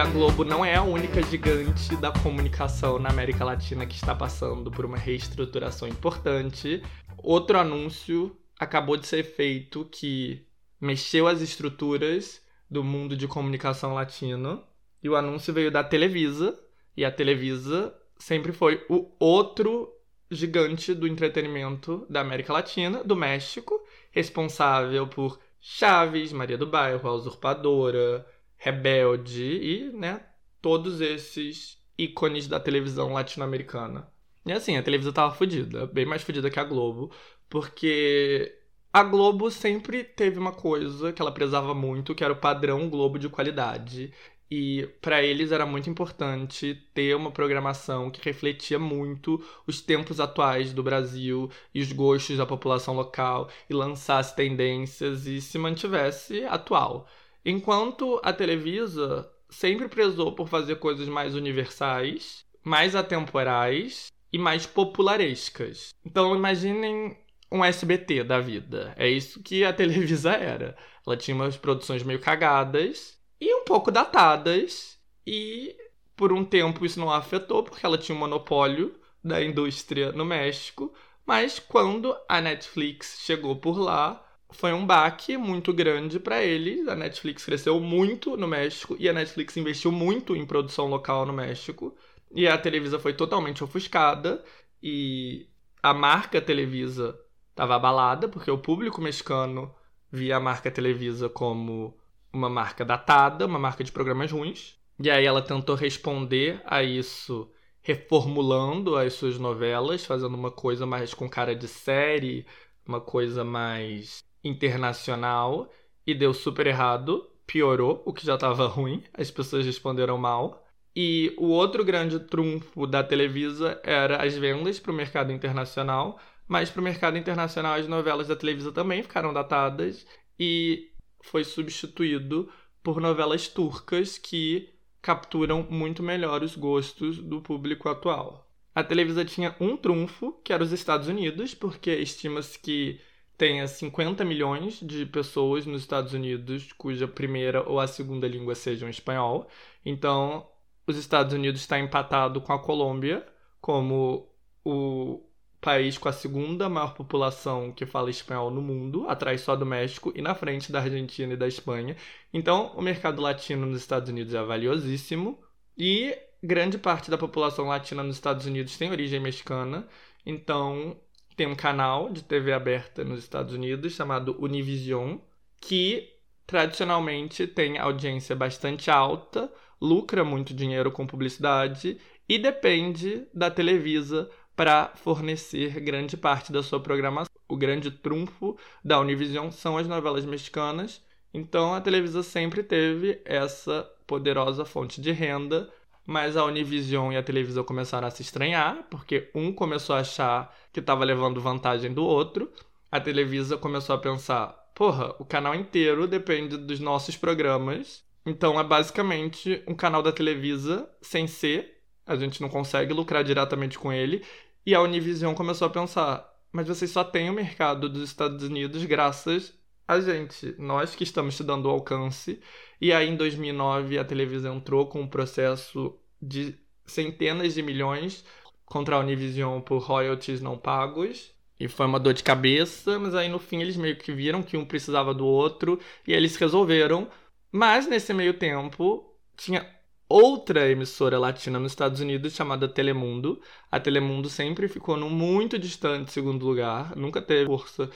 A Globo não é a única gigante da comunicação na América Latina que está passando por uma reestruturação importante. Outro anúncio acabou de ser feito que mexeu as estruturas do mundo de comunicação latino. E o anúncio veio da Televisa. E a Televisa sempre foi o outro gigante do entretenimento da América Latina, do México, responsável por Chaves, Maria do Bairro, A Usurpadora, Rebelde e, né, todos esses ícones da televisão latino-americana. E assim, a televisão tava fodida, bem mais fodida que a Globo, porque a Globo sempre teve uma coisa que ela prezava muito, que era o padrão Globo de qualidade. E para eles era muito importante ter uma programação que refletia muito os tempos atuais do Brasil e os gostos da população local e lançasse tendências e se mantivesse atual. Enquanto a Televisa sempre prezou por fazer coisas mais universais, mais atemporais e mais popularescas. Então imaginem um SBT da vida. É isso que a Televisa era. Ela tinha umas produções meio cagadas e um pouco datadas. E por um tempo isso não a afetou, porque ela tinha um monopólio da indústria no México. Mas quando a Netflix chegou por lá, foi um baque muito grande para eles. A Netflix cresceu muito no México e a Netflix investiu muito em produção local no México. E a Televisa foi totalmente ofuscada e a marca Televisa estava abalada porque o público mexicano via a marca Televisa como uma marca datada, uma marca de programas ruins. E aí ela tentou responder a isso reformulando as suas novelas, fazendo uma coisa mais com cara de série, uma coisa mais internacional e deu super errado, piorou o que já estava ruim, as pessoas responderam mal. E o outro grande trunfo da Televisa era as vendas para o mercado internacional, mas para o mercado internacional as novelas da Televisa também ficaram datadas e foi substituído por novelas turcas que capturam muito melhor os gostos do público atual. A Televisa tinha um trunfo, que era os Estados Unidos, porque estima-se que tenha 50 milhões de pessoas nos Estados Unidos cuja primeira ou a segunda língua sejam espanhol. Então, os Estados Unidos está empatado com a Colômbia como o país com a segunda maior população que fala espanhol no mundo, atrás só do México e na frente da Argentina e da Espanha. Então, o mercado latino nos Estados Unidos é valiosíssimo e grande parte da população latina nos Estados Unidos tem origem mexicana. Então, tem um canal de TV aberta nos Estados Unidos chamado Univision, que tradicionalmente tem audiência bastante alta, lucra muito dinheiro com publicidade e depende da Televisa para fornecer grande parte da sua programação. O grande trunfo da Univision são as novelas mexicanas, então a Televisa sempre teve essa poderosa fonte de renda, mas a Univision e a Televisa começaram a se estranhar, porque um começou a achar que estava levando vantagem do outro, a Televisa começou a pensar: porra, o canal inteiro depende dos nossos programas, então é basicamente um canal da Televisa sem ser, a gente não consegue lucrar diretamente com ele, e a Univision começou a pensar: mas vocês só têm o mercado dos Estados Unidos graças a gente, nós que estamos te dando o alcance. E aí, em 2009, a televisão entrou com um processo de centenas de milhões contra a Univision por royalties não pagos. E foi uma dor de cabeça, mas aí no fim eles meio que viram que um precisava do outro e eles resolveram. Mas nesse meio tempo, tinha outra emissora latina nos Estados Unidos chamada Telemundo. A Telemundo sempre ficou no muito distante segundo lugar, nunca teve força.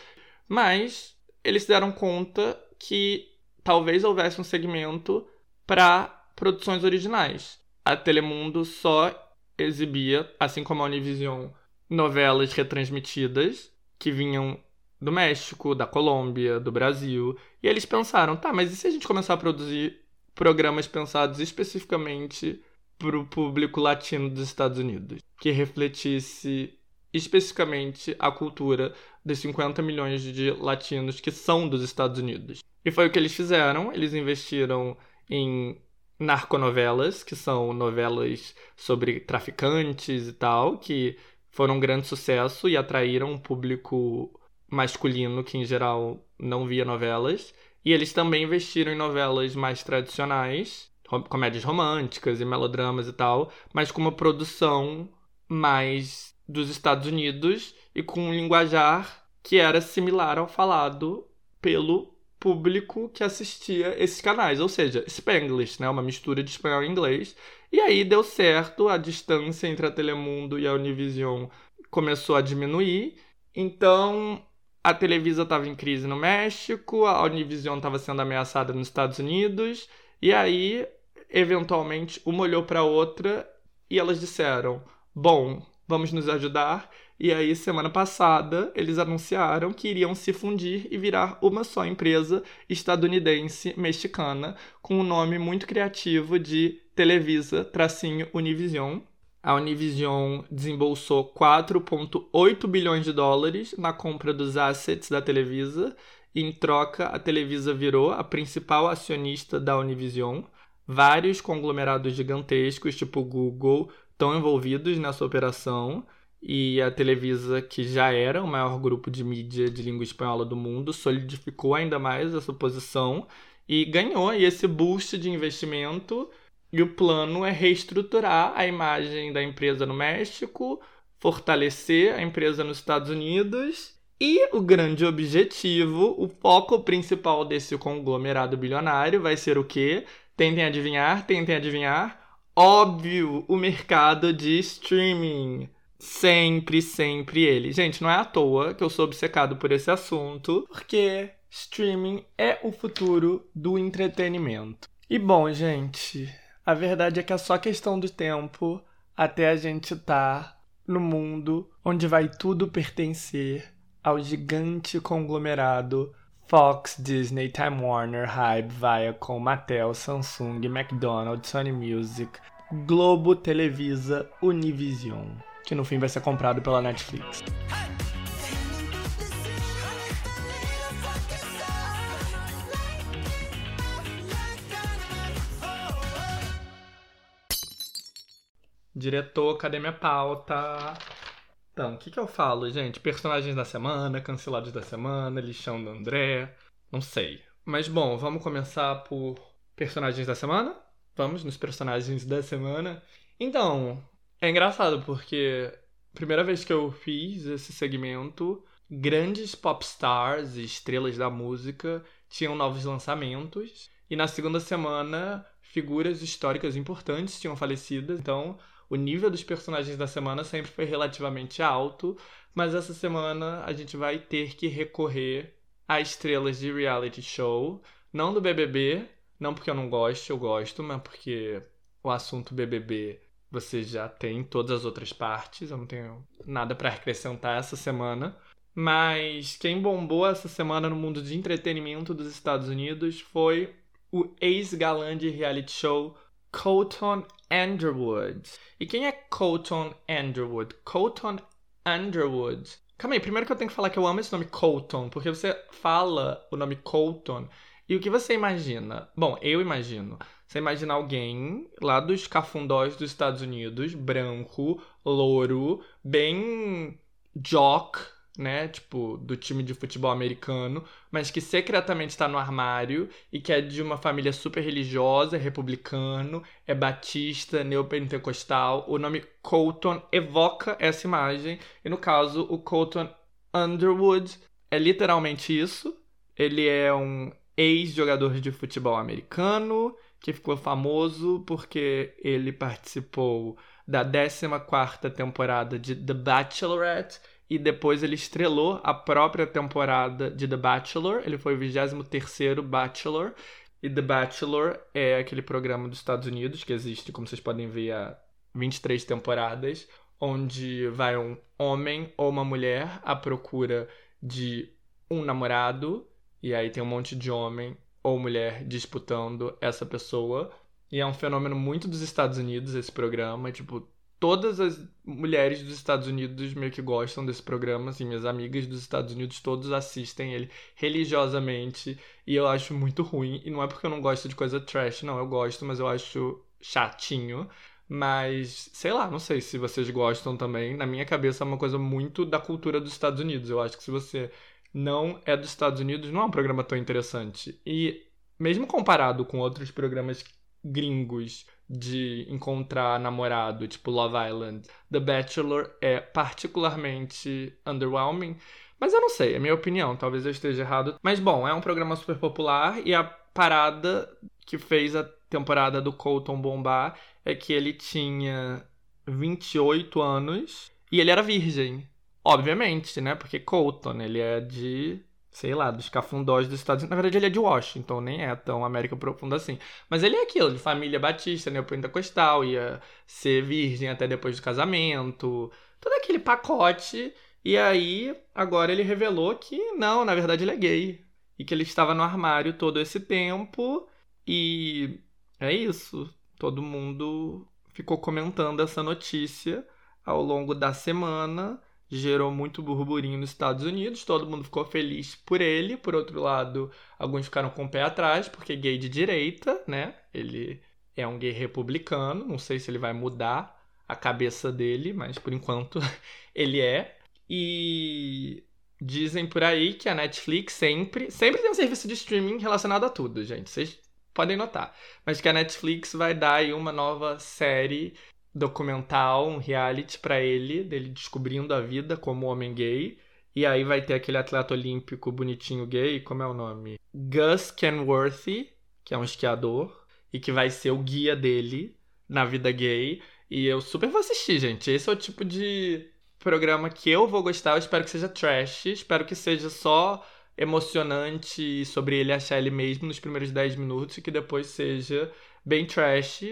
Mas eles se deram conta que talvez houvesse um segmento para produções originais. A Telemundo só exibia, assim como a Univision, novelas retransmitidas que vinham do México, da Colômbia, do Brasil. E eles pensaram, tá, mas e se a gente começar a produzir programas pensados especificamente para o público latino dos Estados Unidos, que refletisse especificamente a cultura dos 50 milhões de latinos que são dos Estados Unidos. E foi o que eles fizeram, eles investiram em narconovelas, que são novelas sobre traficantes e tal, que foram um grande sucesso e atraíram um público masculino que em geral não via novelas. E eles também investiram em novelas mais tradicionais, comédias românticas e melodramas e tal, mas com uma produção mais dos Estados Unidos e com um linguajar que era similar ao falado pelo público que assistia esses canais, ou seja, Spanglish, né, uma mistura de espanhol e inglês. E aí deu certo, a distância entre a Telemundo e a Univision começou a diminuir. Então, a Televisa estava em crise no México, a Univision estava sendo ameaçada nos Estados Unidos, e aí, eventualmente, uma olhou para a outra e elas disseram: Bom, vamos nos ajudar. E aí, semana passada, eles anunciaram que iriam se fundir e virar uma só empresa estadunidense-mexicana, com um nome muito criativo de Televisa Tracinho Univision. A Univision desembolsou 4,8 bilhões de dólares na compra dos assets da Televisa. E em troca, a Televisa virou a principal acionista da Univision. Vários conglomerados gigantescos, tipo Google, estão envolvidos nessa operação e a Televisa, que já era o maior grupo de mídia de língua espanhola do mundo, solidificou ainda mais essa posição e ganhou esse boost de investimento. E o plano é reestruturar a imagem da empresa no México, fortalecer a empresa nos Estados Unidos e o grande objetivo, o foco principal desse conglomerado bilionário vai ser o quê? Tentem adivinhar, tentem adivinhar. Óbvio, o mercado de streaming. Sempre, sempre ele. Gente, não é à toa que eu sou obcecado por esse assunto, porque streaming é o futuro do entretenimento. E bom, gente, a verdade é que é só questão do tempo até a gente estar tá no mundo onde vai tudo pertencer ao gigante conglomerado Fox, Disney, Time Warner, Hybe, Viacom, Mattel, Samsung, McDonald's, Sony Music, Globo, Televisa, Univision que no fim vai ser comprado pela Netflix. Diretor, cadê minha pauta? Então, o que, que eu falo, gente? Personagens da semana, cancelados da semana, lixão do André, não sei. Mas bom, vamos começar por personagens da semana? Vamos nos personagens da semana. Então, é engraçado porque primeira vez que eu fiz esse segmento, grandes pop stars e estrelas da música tinham novos lançamentos e na segunda semana figuras históricas importantes tinham falecido. Então, o nível dos personagens da semana sempre foi relativamente alto, mas essa semana a gente vai ter que recorrer a estrelas de reality show, não do BBB, não porque eu não gosto, eu gosto, mas porque o assunto BBB você já tem todas as outras partes, eu não tenho nada para acrescentar essa semana. Mas quem bombou essa semana no mundo de entretenimento dos Estados Unidos foi o ex-galã de reality show Colton Underwood. E quem é Colton Underwood? Colton Underwood. Calma aí, primeiro que eu tenho que falar que eu amo esse nome Colton, porque você fala o nome Colton e o que você imagina? Bom, eu imagino você imagina alguém lá dos cafundós dos Estados Unidos, branco, louro, bem jock, né? Tipo, do time de futebol americano, mas que secretamente está no armário e que é de uma família super religiosa, republicano, é batista, neopentecostal. O nome Colton evoca essa imagem. E no caso, o Colton Underwood é literalmente isso. Ele é um ex-jogador de futebol americano que ficou famoso porque ele participou da 14ª temporada de The Bachelorette e depois ele estrelou a própria temporada de The Bachelor. Ele foi o 23º Bachelor. E The Bachelor é aquele programa dos Estados Unidos que existe, como vocês podem ver, há 23 temporadas, onde vai um homem ou uma mulher à procura de um namorado, e aí tem um monte de homem ou mulher disputando essa pessoa. E é um fenômeno muito dos Estados Unidos esse programa. Tipo, todas as mulheres dos Estados Unidos meio que gostam desse programa. Assim, minhas amigas dos Estados Unidos todos assistem ele religiosamente. E eu acho muito ruim. E não é porque eu não gosto de coisa trash, não. Eu gosto, mas eu acho chatinho. Mas, sei lá, não sei se vocês gostam também. Na minha cabeça é uma coisa muito da cultura dos Estados Unidos. Eu acho que se você não é dos Estados Unidos, não é um programa tão interessante. E mesmo comparado com outros programas gringos de encontrar namorado, tipo Love Island, The Bachelor é particularmente underwhelming. Mas eu não sei, é minha opinião, talvez eu esteja errado. Mas bom, é um programa super popular e a parada que fez a temporada do Colton bombar é que ele tinha 28 anos e ele era virgem. Obviamente, né? Porque Colton, ele é de, sei lá, dos cafundós dos Estados Unidos. Na verdade, ele é de Washington, nem é tão América profunda assim. Mas ele é aquilo, de família batista, neopentecostal, ia ser virgem até depois do casamento. todo aquele pacote. E aí, agora ele revelou que não, na verdade ele é gay. E que ele estava no armário todo esse tempo. E é isso. Todo mundo ficou comentando essa notícia ao longo da semana. Gerou muito burburinho nos Estados Unidos, todo mundo ficou feliz por ele. Por outro lado, alguns ficaram com o pé atrás, porque gay de direita, né? Ele é um gay republicano, não sei se ele vai mudar a cabeça dele, mas por enquanto ele é. E dizem por aí que a Netflix sempre, sempre tem um serviço de streaming relacionado a tudo, gente. Vocês podem notar. Mas que a Netflix vai dar aí uma nova série documental, um reality para ele, dele descobrindo a vida como homem gay. E aí vai ter aquele atleta olímpico bonitinho gay, como é o nome? Gus Kenworthy, que é um esquiador, e que vai ser o guia dele na vida gay. E eu super vou assistir, gente. Esse é o tipo de programa que eu vou gostar. Eu espero que seja trash, espero que seja só emocionante sobre ele achar ele mesmo nos primeiros 10 minutos e que depois seja bem trash,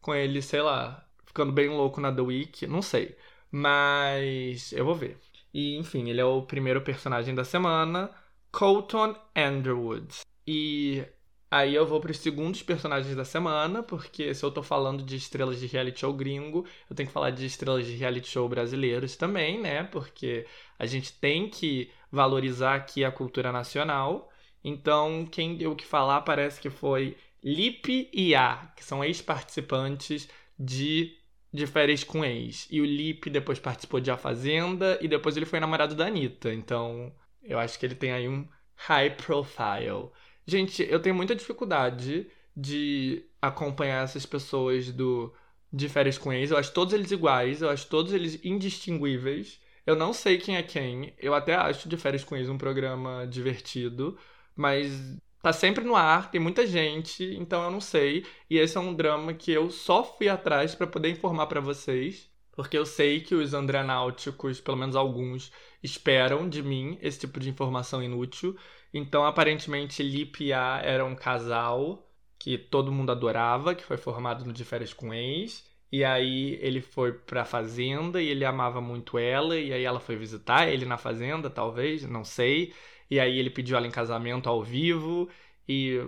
com ele, sei lá, ficando bem louco na The Week, não sei. Mas eu vou ver. E enfim, ele é o primeiro personagem da semana, Colton Underwood. E aí eu vou para os segundos personagens da semana, porque se eu tô falando de estrelas de reality show gringo, eu tenho que falar de estrelas de reality show brasileiros também, né? Porque a gente tem que valorizar aqui a cultura nacional. Então, quem deu o que falar parece que foi Lipe e A, que são ex-participantes de de férias com ex. E o Lipe depois participou de A Fazenda e depois ele foi namorado da Anitta. Então, eu acho que ele tem aí um high profile. Gente, eu tenho muita dificuldade de acompanhar essas pessoas do de férias com ex. Eu acho todos eles iguais, eu acho todos eles indistinguíveis. Eu não sei quem é quem. Eu até acho de férias com ex um programa divertido, mas tá sempre no ar, tem muita gente, então eu não sei. E esse é um drama que eu só fui atrás para poder informar para vocês, porque eu sei que os andranáuticos, pelo menos alguns, esperam de mim esse tipo de informação inútil. Então, aparentemente, Lip e A era um casal que todo mundo adorava, que foi formado no De Férias com Ex. E aí ele foi pra fazenda e ele amava muito ela, e aí ela foi visitar ele na fazenda, talvez, não sei. E aí ele pediu ela em casamento ao vivo e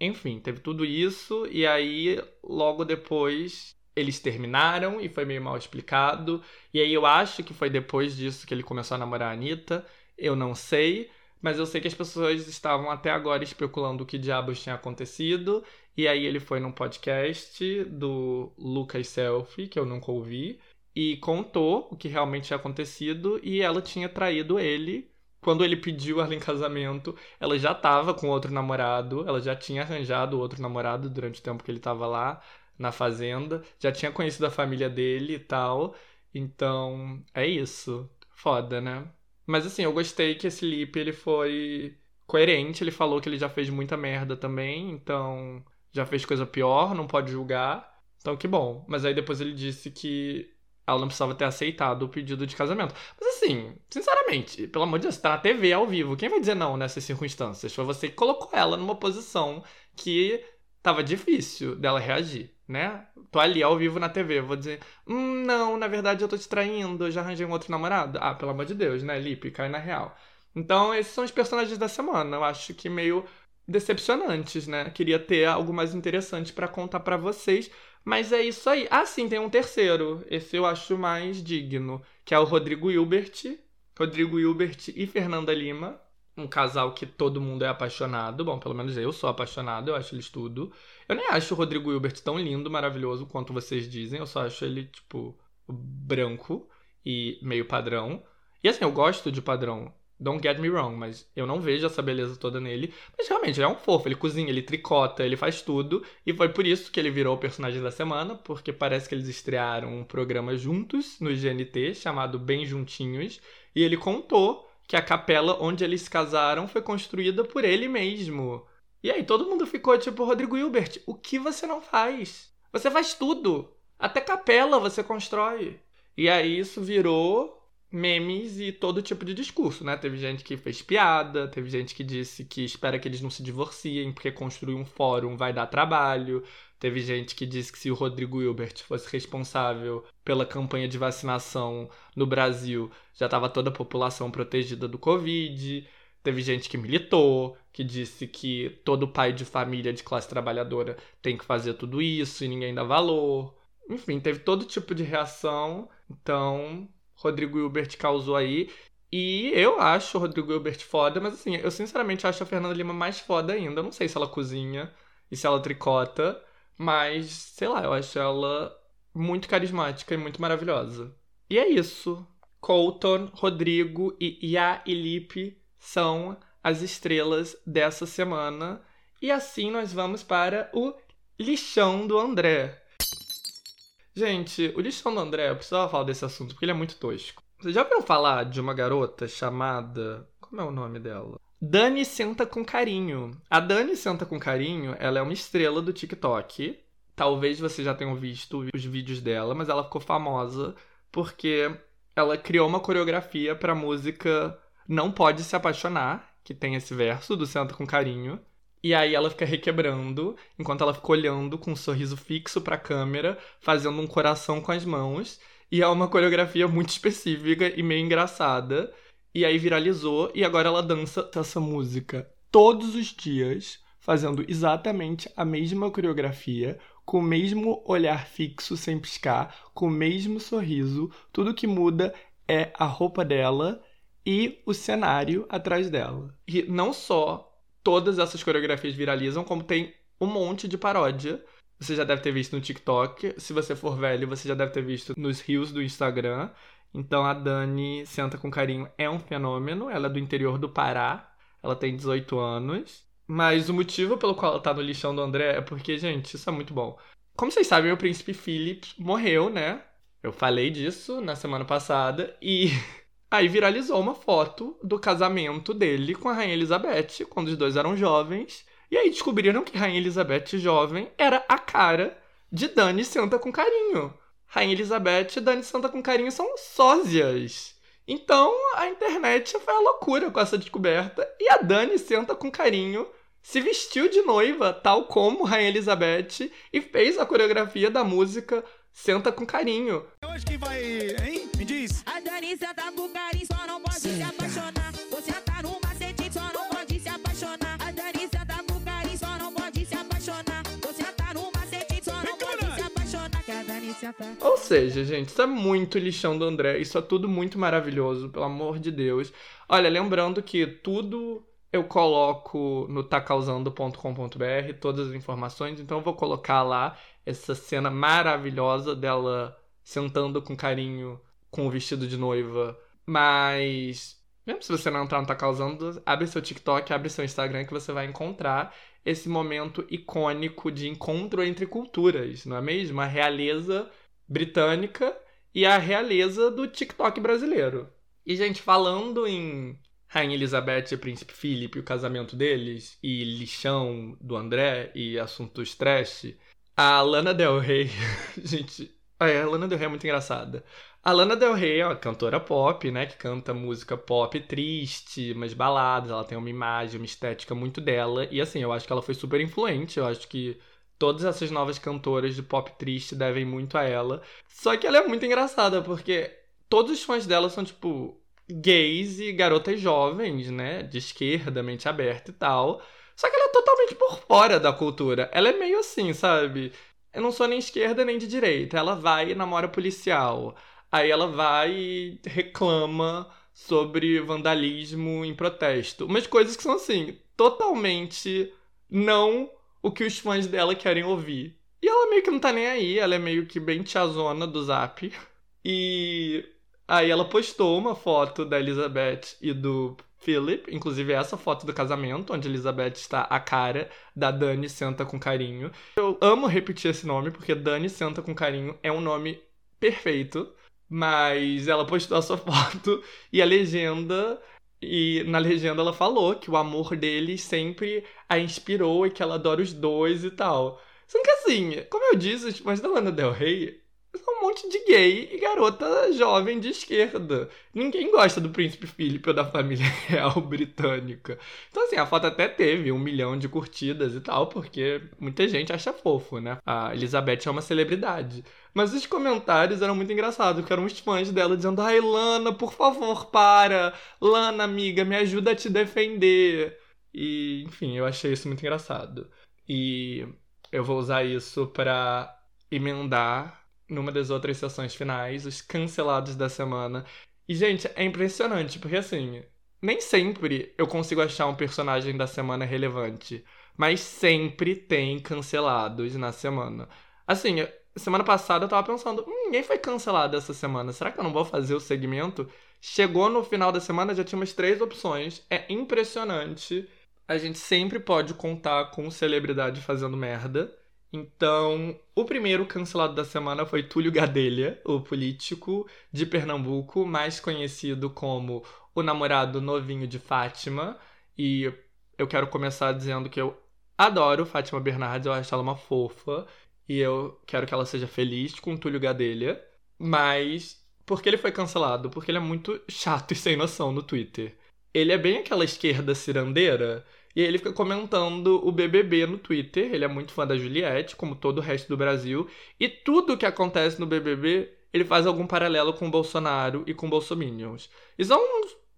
enfim, teve tudo isso e aí logo depois eles terminaram e foi meio mal explicado. E aí eu acho que foi depois disso que ele começou a namorar a Anitta. Eu não sei, mas eu sei que as pessoas estavam até agora especulando o que diabos tinha acontecido. E aí ele foi num podcast do Lucas Selfie, que eu nunca ouvi, e contou o que realmente tinha acontecido e ela tinha traído ele quando ele pediu ela em casamento, ela já estava com outro namorado, ela já tinha arranjado outro namorado durante o tempo que ele estava lá na fazenda, já tinha conhecido a família dele e tal. Então, é isso. Foda, né? Mas assim, eu gostei que esse Lip ele foi coerente, ele falou que ele já fez muita merda também, então já fez coisa pior, não pode julgar. Então que bom. Mas aí depois ele disse que ela não precisava ter aceitado o pedido de casamento. Mas assim, sinceramente, pelo amor de Deus, tá na TV ao vivo. Quem vai dizer não nessas circunstâncias? Foi você que colocou ela numa posição que tava difícil dela reagir, né? Tô ali ao vivo na TV, vou dizer, hum, não, na verdade eu tô te traindo, já arranjei um outro namorado. Ah, pelo amor de Deus, né, Lipe? Cai na real. Então, esses são os personagens da semana. Eu acho que meio decepcionantes, né? Queria ter algo mais interessante para contar para vocês, mas é isso aí. Ah, sim, tem um terceiro. Esse eu acho mais digno, que é o Rodrigo Hilbert. Rodrigo Hilbert e Fernanda Lima. Um casal que todo mundo é apaixonado. Bom, pelo menos eu sou apaixonado, eu acho eles tudo. Eu nem acho o Rodrigo Hilbert tão lindo, maravilhoso quanto vocês dizem. Eu só acho ele, tipo, branco e meio padrão. E assim, eu gosto de padrão. Don't get me wrong, mas eu não vejo essa beleza toda nele. Mas realmente, ele é um fofo, ele cozinha, ele tricota, ele faz tudo. E foi por isso que ele virou o personagem da semana, porque parece que eles estrearam um programa juntos no GNT, chamado Bem Juntinhos. E ele contou que a capela onde eles se casaram foi construída por ele mesmo. E aí todo mundo ficou tipo, Rodrigo Hilbert, o que você não faz? Você faz tudo. Até capela você constrói. E aí isso virou memes e todo tipo de discurso, né? Teve gente que fez piada, teve gente que disse que espera que eles não se divorciem porque construir um fórum vai dar trabalho. Teve gente que disse que se o Rodrigo Hilbert fosse responsável pela campanha de vacinação no Brasil, já estava toda a população protegida do Covid. Teve gente que militou, que disse que todo pai de família de classe trabalhadora tem que fazer tudo isso e ninguém dá valor. Enfim, teve todo tipo de reação. Então, Rodrigo Hilbert causou aí. E eu acho o Rodrigo Hilbert foda, mas assim, eu sinceramente acho a Fernanda Lima mais foda ainda. Não sei se ela cozinha e se ela tricota, mas sei lá, eu acho ela muito carismática e muito maravilhosa. E é isso. Colton, Rodrigo e Ia e Lipe são as estrelas dessa semana. E assim nós vamos para o lixão do André. Gente, o lixão do André, eu precisava falar desse assunto porque ele é muito tosco. Vocês já ouviram falar de uma garota chamada. Como é o nome dela? Dani Senta com Carinho. A Dani Senta com Carinho, ela é uma estrela do TikTok. Talvez vocês já tenham visto os vídeos dela, mas ela ficou famosa porque ela criou uma coreografia pra música Não Pode Se Apaixonar, que tem esse verso do Senta com Carinho. E aí ela fica requebrando, enquanto ela fica olhando com um sorriso fixo pra câmera, fazendo um coração com as mãos. E é uma coreografia muito específica e meio engraçada. E aí viralizou, e agora ela dança essa música todos os dias, fazendo exatamente a mesma coreografia, com o mesmo olhar fixo sem piscar, com o mesmo sorriso. Tudo que muda é a roupa dela e o cenário atrás dela. E não só todas essas coreografias viralizam, como tem um monte de paródia. Você já deve ter visto no TikTok. Se você for velho, você já deve ter visto nos rios do Instagram. Então a Dani Senta com Carinho é um fenômeno. Ela é do interior do Pará. Ela tem 18 anos. Mas o motivo pelo qual ela tá no lixão do André é porque, gente, isso é muito bom. Como vocês sabem, o príncipe Philip morreu, né? Eu falei disso na semana passada e Aí viralizou uma foto do casamento dele com a Rainha Elizabeth, quando os dois eram jovens. E aí descobriram que Rainha Elizabeth jovem era a cara de Dani Santa com Carinho. Rainha Elizabeth e Dani Santa com Carinho são sósias. Então a internet foi a loucura com essa descoberta. E a Dani Senta com Carinho se vestiu de noiva, tal como Rainha Elizabeth, e fez a coreografia da música Senta com Carinho. Hoje que vai, hein? Senta com carinho, só não pode se apaixonar. Você tá no macete, só não pode se apaixonar. A senta com carinho, só não pode se apaixonar. Você tá no macete, só não pode se apaixonar. Que a Dani senta. Ou seja, gente, isso é muito lixão do André. Isso é tudo muito maravilhoso, pelo amor de Deus. Olha, lembrando que tudo eu coloco no tacausando.com.br todas as informações, então eu vou colocar lá essa cena maravilhosa dela sentando com carinho com o vestido de noiva. Mas, mesmo se você não entrar no Tá Causando, abre seu TikTok, abre seu Instagram que você vai encontrar esse momento icônico de encontro entre culturas, não é mesmo? A realeza britânica e a realeza do TikTok brasileiro. E, gente, falando em Rainha Elizabeth e Príncipe Philip, o casamento deles, e lixão do André e assuntos trash, a Lana Del Rey, gente, a Lana Del Rey é muito engraçada. A Lana Del Rey é uma cantora pop, né, que canta música pop triste, umas baladas, ela tem uma imagem, uma estética muito dela, e assim, eu acho que ela foi super influente, eu acho que todas essas novas cantoras de pop triste devem muito a ela. Só que ela é muito engraçada, porque todos os fãs dela são, tipo, gays e garotas jovens, né, de esquerda, mente aberta e tal. Só que ela é totalmente por fora da cultura. Ela é meio assim, sabe? Eu não sou nem esquerda nem de direita. Ela vai e namora policial. Aí ela vai e reclama sobre vandalismo em protesto. Umas coisas que são assim, totalmente não o que os fãs dela querem ouvir. E ela meio que não tá nem aí, ela é meio que bem tiazona do zap. E aí ela postou uma foto da Elizabeth e do Philip, inclusive essa foto do casamento, onde Elizabeth está a cara da Dani Senta com Carinho. Eu amo repetir esse nome, porque Dani Senta com Carinho é um nome perfeito, mas ela postou a sua foto e a legenda. E na legenda ela falou que o amor deles sempre a inspirou e que ela adora os dois e tal. Só que assim, como eu disse, fãs da Lana Del Rey um monte de gay e garota jovem de esquerda. Ninguém gosta do príncipe Philip ou da família real britânica. Então, assim, a foto até teve um milhão de curtidas e tal, porque muita gente acha fofo, né? A Elizabeth é uma celebridade. Mas os comentários eram muito engraçados, porque eram os fãs dela dizendo: Ai, Lana, por favor, para! Lana, amiga, me ajuda a te defender. E, enfim, eu achei isso muito engraçado. E eu vou usar isso para emendar numa das outras sessões finais, os cancelados da semana. E, gente, é impressionante, porque assim, nem sempre eu consigo achar um personagem da semana relevante, mas sempre tem cancelados na semana. Assim, semana passada eu tava pensando, hum, ninguém foi cancelado essa semana, será que eu não vou fazer o segmento? Chegou no final da semana, já tinha umas três opções, é impressionante. A gente sempre pode contar com celebridade fazendo merda. Então, o primeiro cancelado da semana foi Túlio Gadelha, o político de Pernambuco, mais conhecido como o namorado novinho de Fátima. E eu quero começar dizendo que eu adoro Fátima Bernardes, eu acho ela uma fofa. E eu quero que ela seja feliz com Túlio Gadelha. Mas por que ele foi cancelado? Porque ele é muito chato e sem noção no Twitter. Ele é bem aquela esquerda cirandeira e ele fica comentando o BBB no Twitter. Ele é muito fã da Juliette, como todo o resto do Brasil. E tudo que acontece no BBB, ele faz algum paralelo com o Bolsonaro e com Bolsominions. E são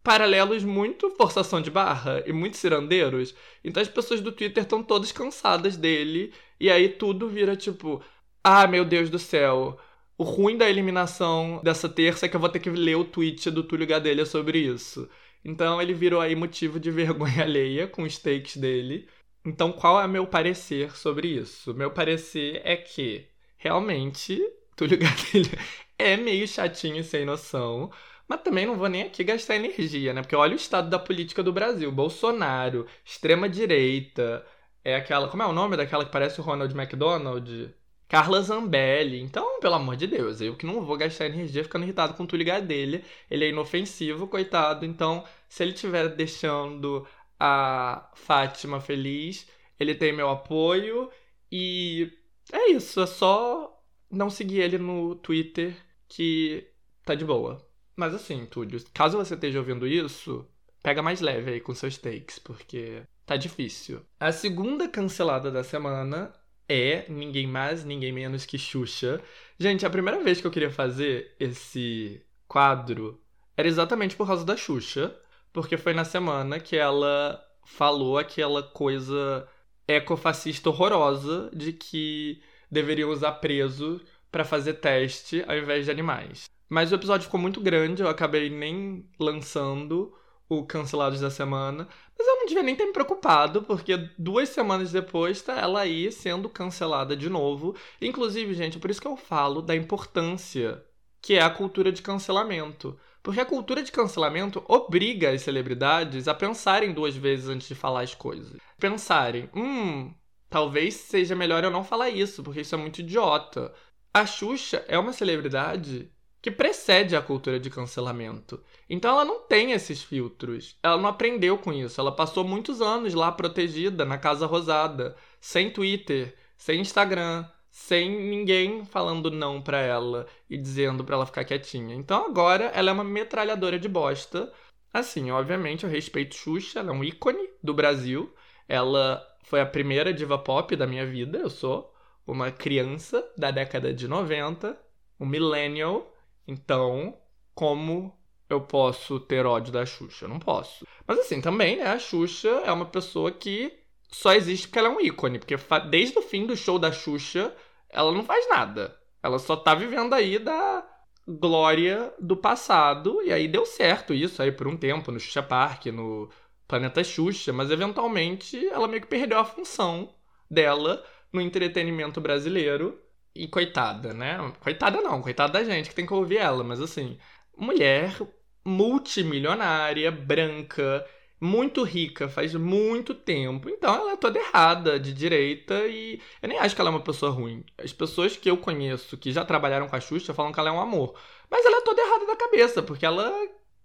paralelos muito forçação de barra e muito cirandeiros. Então as pessoas do Twitter estão todas cansadas dele. E aí tudo vira tipo: ah, meu Deus do céu. O ruim da eliminação dessa terça é que eu vou ter que ler o tweet do Túlio Gadelha sobre isso. Então ele virou aí motivo de vergonha alheia com os takes dele. Então qual é meu parecer sobre isso? Meu parecer é que realmente Túlio Gadelha é meio chatinho e sem noção. Mas também não vou nem aqui gastar energia, né? Porque olha o estado da política do Brasil. Bolsonaro, extrema-direita, é aquela. Como é o nome daquela que parece o Ronald McDonald? Carla Zambelli. Então, pelo amor de Deus, eu que não vou gastar energia ficando irritado com o Túlio Gadelha. Ele é inofensivo, coitado. Então, se ele estiver deixando a Fátima feliz, ele tem meu apoio. E é isso, é só não seguir ele no Twitter que tá de boa. Mas assim, Túlio, caso você esteja ouvindo isso, pega mais leve aí com seus takes, porque tá difícil. A segunda cancelada da semana é ninguém mais, ninguém menos que Xuxa. Gente, a primeira vez que eu queria fazer esse quadro era exatamente por causa da Xuxa, porque foi na semana que ela falou aquela coisa ecofascista horrorosa de que deveriam usar preso para fazer teste ao invés de animais. Mas o episódio ficou muito grande, eu acabei nem lançando o Cancelados da Semana. Mas eu não devia nem ter me preocupado, porque duas semanas depois tá ela aí sendo cancelada de novo. Inclusive, gente, por isso que eu falo da importância que é a cultura de cancelamento. Porque a cultura de cancelamento obriga as celebridades a pensarem duas vezes antes de falar as coisas. Pensarem, hum, talvez seja melhor eu não falar isso, porque isso é muito idiota. A Xuxa é uma celebridade que precede a cultura de cancelamento. Então ela não tem esses filtros. Ela não aprendeu com isso. Ela passou muitos anos lá protegida na Casa Rosada, sem Twitter, sem Instagram, sem ninguém falando não para ela e dizendo para ela ficar quietinha. Então agora ela é uma metralhadora de bosta. Assim, obviamente eu respeito Xuxa, ela é um ícone do Brasil. Ela foi a primeira diva pop da minha vida. Eu sou uma criança da década de 90, um millennial então, como eu posso ter ódio da Xuxa? Eu não posso. Mas assim, também, né? A Xuxa é uma pessoa que só existe porque ela é um ícone. Porque desde o fim do show da Xuxa, ela não faz nada. Ela só tá vivendo aí da glória do passado. E aí deu certo isso aí por um tempo no Xuxa Park, no Planeta Xuxa. Mas eventualmente ela meio que perdeu a função dela no entretenimento brasileiro. E coitada, né? Coitada não, coitada da gente que tem que ouvir ela, mas assim, mulher multimilionária, branca, muito rica, faz muito tempo. Então ela é toda errada, de direita, e eu nem acho que ela é uma pessoa ruim. As pessoas que eu conheço que já trabalharam com a Xuxa falam que ela é um amor. Mas ela é toda errada da cabeça, porque ela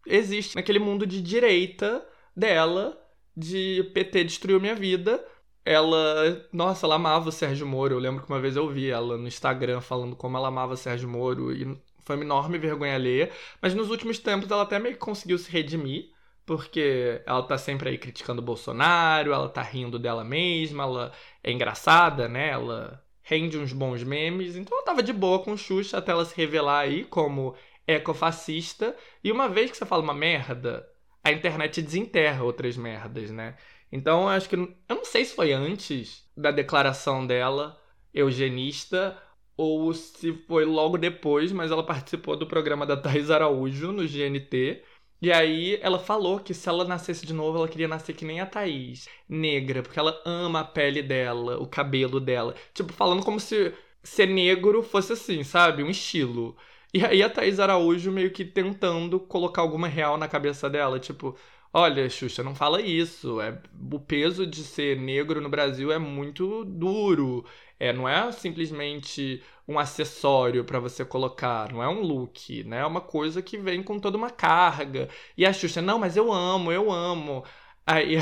existe naquele mundo de direita dela, de PT destruiu minha vida, ela, nossa, ela amava o Sérgio Moro. Eu lembro que uma vez eu vi ela no Instagram falando como ela amava o Sérgio Moro e foi uma enorme vergonha alheia. Mas nos últimos tempos ela até meio que conseguiu se redimir, porque ela tá sempre aí criticando o Bolsonaro, ela tá rindo dela mesma, ela é engraçada, né? Ela rende uns bons memes. Então ela tava de boa com o Xuxa até ela se revelar aí como ecofascista. E uma vez que você fala uma merda, a internet desenterra outras merdas, né? Então acho que. Eu não sei se foi antes da declaração dela, eugenista, ou se foi logo depois, mas ela participou do programa da Thais Araújo no GNT. E aí ela falou que se ela nascesse de novo, ela queria nascer que nem a Thaís, negra, porque ela ama a pele dela, o cabelo dela. Tipo, falando como se ser negro fosse assim, sabe? Um estilo. E aí a Thaís Araújo meio que tentando colocar alguma real na cabeça dela, tipo, olha, Xuxa, não fala isso. É, o peso de ser negro no Brasil é muito duro. É, não é simplesmente um acessório para você colocar, não é um look, né? É uma coisa que vem com toda uma carga. E a Xuxa, não, mas eu amo, eu amo. Aí a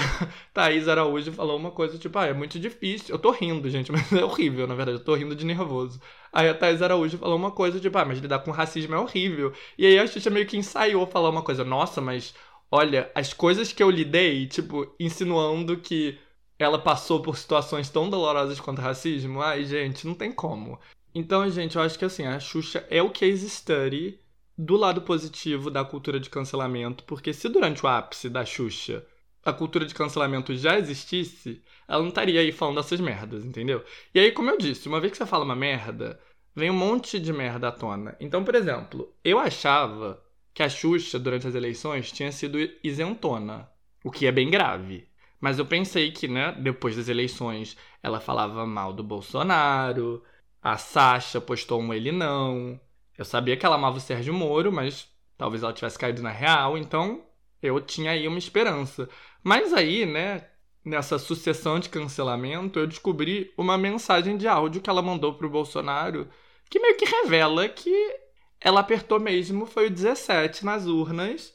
Thaís Araújo falou uma coisa tipo, ah, é muito difícil. Eu tô rindo, gente, mas é horrível, na verdade. Eu tô rindo de nervoso. Aí a Thaís Araújo falou uma coisa tipo, ah, mas lidar com racismo é horrível. E aí a Xuxa meio que ensaiou falar uma coisa, nossa, mas olha, as coisas que eu lidei, tipo, insinuando que ela passou por situações tão dolorosas quanto racismo, ai, gente, não tem como. Então, gente, eu acho que assim, a Xuxa é o case study do lado positivo da cultura de cancelamento, porque se durante o ápice da Xuxa a cultura de cancelamento já existisse, ela não estaria aí falando essas merdas, entendeu? E aí, como eu disse, uma vez que você fala uma merda, vem um monte de merda à tona. Então, por exemplo, eu achava que a Xuxa, durante as eleições, tinha sido isentona, o que é bem grave. Mas eu pensei que, né, depois das eleições, ela falava mal do Bolsonaro, a Sasha postou um ele não. Eu sabia que ela amava o Sérgio Moro, mas talvez ela tivesse caído na real, então eu tinha aí uma esperança. Mas aí, né, nessa sucessão de cancelamento, eu descobri uma mensagem de áudio que ela mandou pro Bolsonaro, que meio que revela que ela apertou mesmo, foi o 17 nas urnas.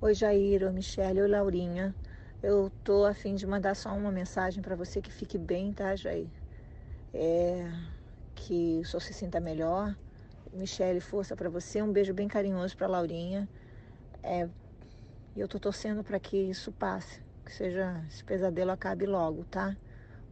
Oi, Jair, oi, Michelle, oi, Laurinha. Eu tô a fim de mandar só uma mensagem para você que fique bem, tá, Jair? É que o senhor se sinta melhor. Michele, força para você. Um beijo bem carinhoso para Laurinha. É, e eu tô torcendo para que isso passe, que seja esse pesadelo acabe logo, tá?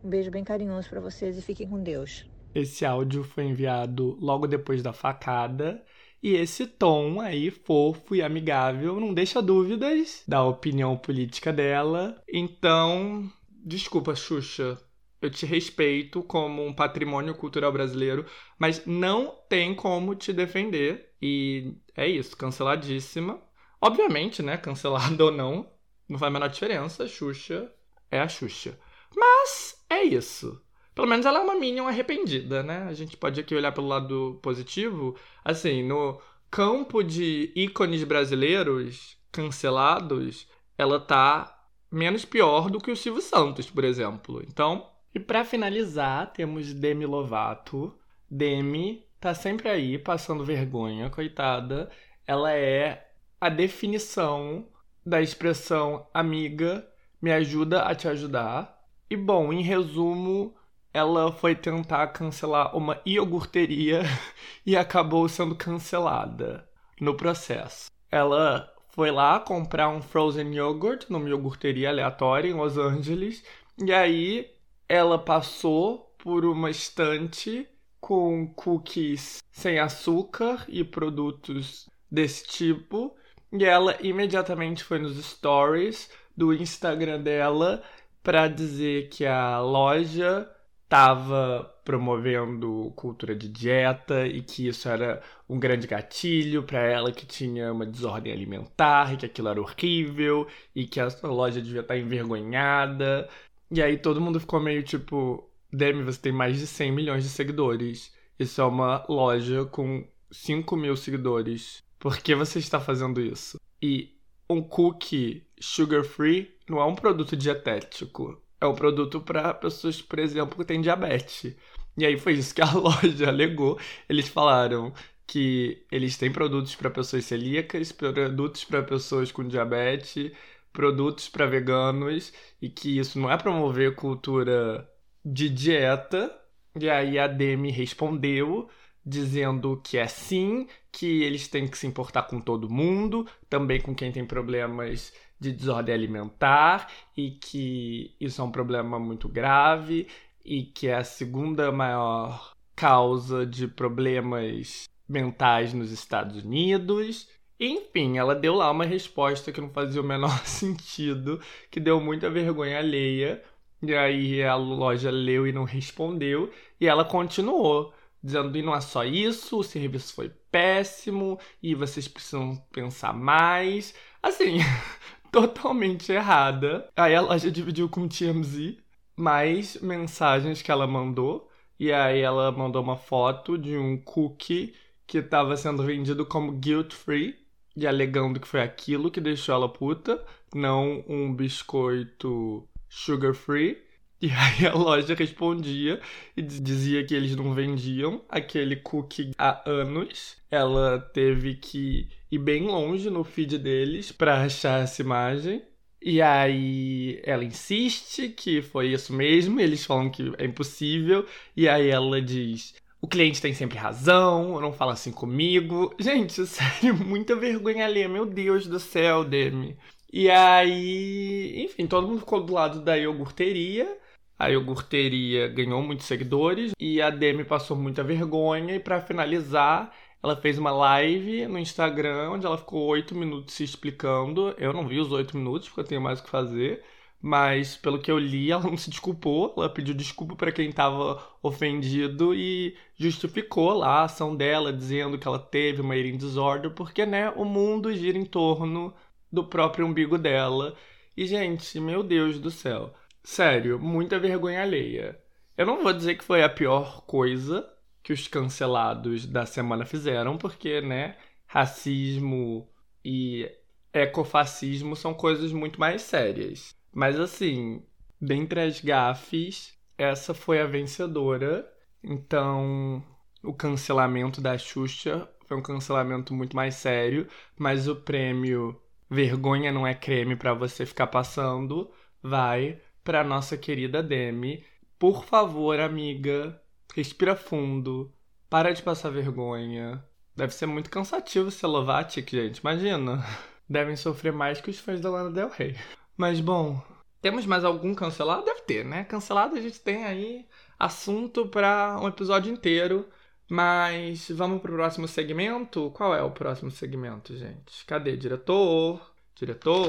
Um beijo bem carinhoso para vocês e fiquem com Deus. Esse áudio foi enviado logo depois da facada e esse tom aí, fofo e amigável, não deixa dúvidas da opinião política dela. Então, desculpa, Xuxa. Eu te respeito como um patrimônio cultural brasileiro, mas não tem como te defender. E é isso, canceladíssima. Obviamente, né? Cancelada ou não, não faz a menor diferença. Xuxa é a Xuxa. Mas é isso. Pelo menos ela é uma Minion arrependida, né? A gente pode aqui olhar pelo lado positivo. Assim, no campo de ícones brasileiros cancelados, ela tá menos pior do que o Silvio Santos, por exemplo. Então, e para finalizar, temos Demi Lovato. Demi tá sempre aí, passando vergonha, coitada. Ela é a definição da expressão amiga, me ajuda a te ajudar. E bom, em resumo, ela foi tentar cancelar uma iogurteria e acabou sendo cancelada no processo. Ela foi lá comprar um frozen yogurt numa iogurteria aleatória em Los Angeles e aí ela passou por uma estante com cookies sem açúcar e produtos desse tipo e ela imediatamente foi nos stories do Instagram dela para dizer que a loja estava promovendo cultura de dieta e que isso era um grande gatilho para ela que tinha uma desordem alimentar, e que aquilo era horrível e que a loja devia estar envergonhada. E aí todo mundo ficou meio tipo, Demi, você tem mais de 100 milhões de seguidores. Isso é uma loja com 5 mil seguidores. Por que você está fazendo isso? E um cookie sugar free não é um produto dietético é um produto para pessoas, por exemplo, que têm diabetes. E aí foi isso que a loja alegou. Eles falaram que eles têm produtos para pessoas celíacas, produtos para pessoas com diabetes, produtos para veganos e que isso não é promover cultura de dieta. E aí a Demi respondeu dizendo que é sim, que eles têm que se importar com todo mundo, também com quem tem problemas de desordem alimentar e que isso é um problema muito grave e que é a segunda maior causa de problemas mentais nos Estados Unidos. Enfim, ela deu lá uma resposta que não fazia o menor sentido, que deu muita vergonha alheia. E aí a loja leu e não respondeu, e ela continuou dizendo que não é só isso, o serviço foi péssimo e vocês precisam pensar mais. Assim, totalmente errada. Aí a loja dividiu com o TMZ mais mensagens que ela mandou. E aí ela mandou uma foto de um cookie que estava sendo vendido como guilt free e alegando que foi aquilo que deixou ela puta, não um biscoito sugar free. E aí a loja respondia e dizia que eles não vendiam aquele cookie há anos. Ela teve que ir bem longe no feed deles para achar essa imagem. E aí ela insiste que foi isso mesmo, eles falam que é impossível, e aí ela diz: o cliente tem sempre razão, não fala assim comigo. Gente, sério, muita vergonha ali, meu Deus do céu, Demi. E aí, enfim, todo mundo ficou do lado da iogurteria. A iogurteria ganhou muitos seguidores e a Demi passou muita vergonha. E para finalizar, ela fez uma live no Instagram onde ela ficou oito minutos se explicando. Eu não vi os oito minutos porque eu tenho mais o que fazer. Mas pelo que eu li, ela não se desculpou. Ela pediu desculpa para quem estava ofendido e justificou lá a ação dela, dizendo que ela teve uma eating disorder, porque né, o mundo gira em torno do próprio umbigo dela. E gente, meu Deus do céu. Sério, muita vergonha alheia. Eu não vou dizer que foi a pior coisa que os cancelados da semana fizeram, porque, né, racismo e ecofascismo são coisas muito mais sérias. Mas assim, dentre as gafes, essa foi a vencedora. Então, o cancelamento da Xuxa foi um cancelamento muito mais sério, mas o prêmio Vergonha não é creme para você ficar passando vai para nossa querida Demi. Por favor, amiga, respira fundo, para de passar vergonha. Deve ser muito cansativo ser Lovatic, gente, imagina. Devem sofrer mais que os fãs da Lana Del Rey. Mas bom, temos mais algum cancelado? Deve ter, né? Cancelado a gente tem aí assunto para um episódio inteiro. Mas vamos pro próximo segmento? Qual é o próximo segmento, gente? Cadê? Diretor? Diretor?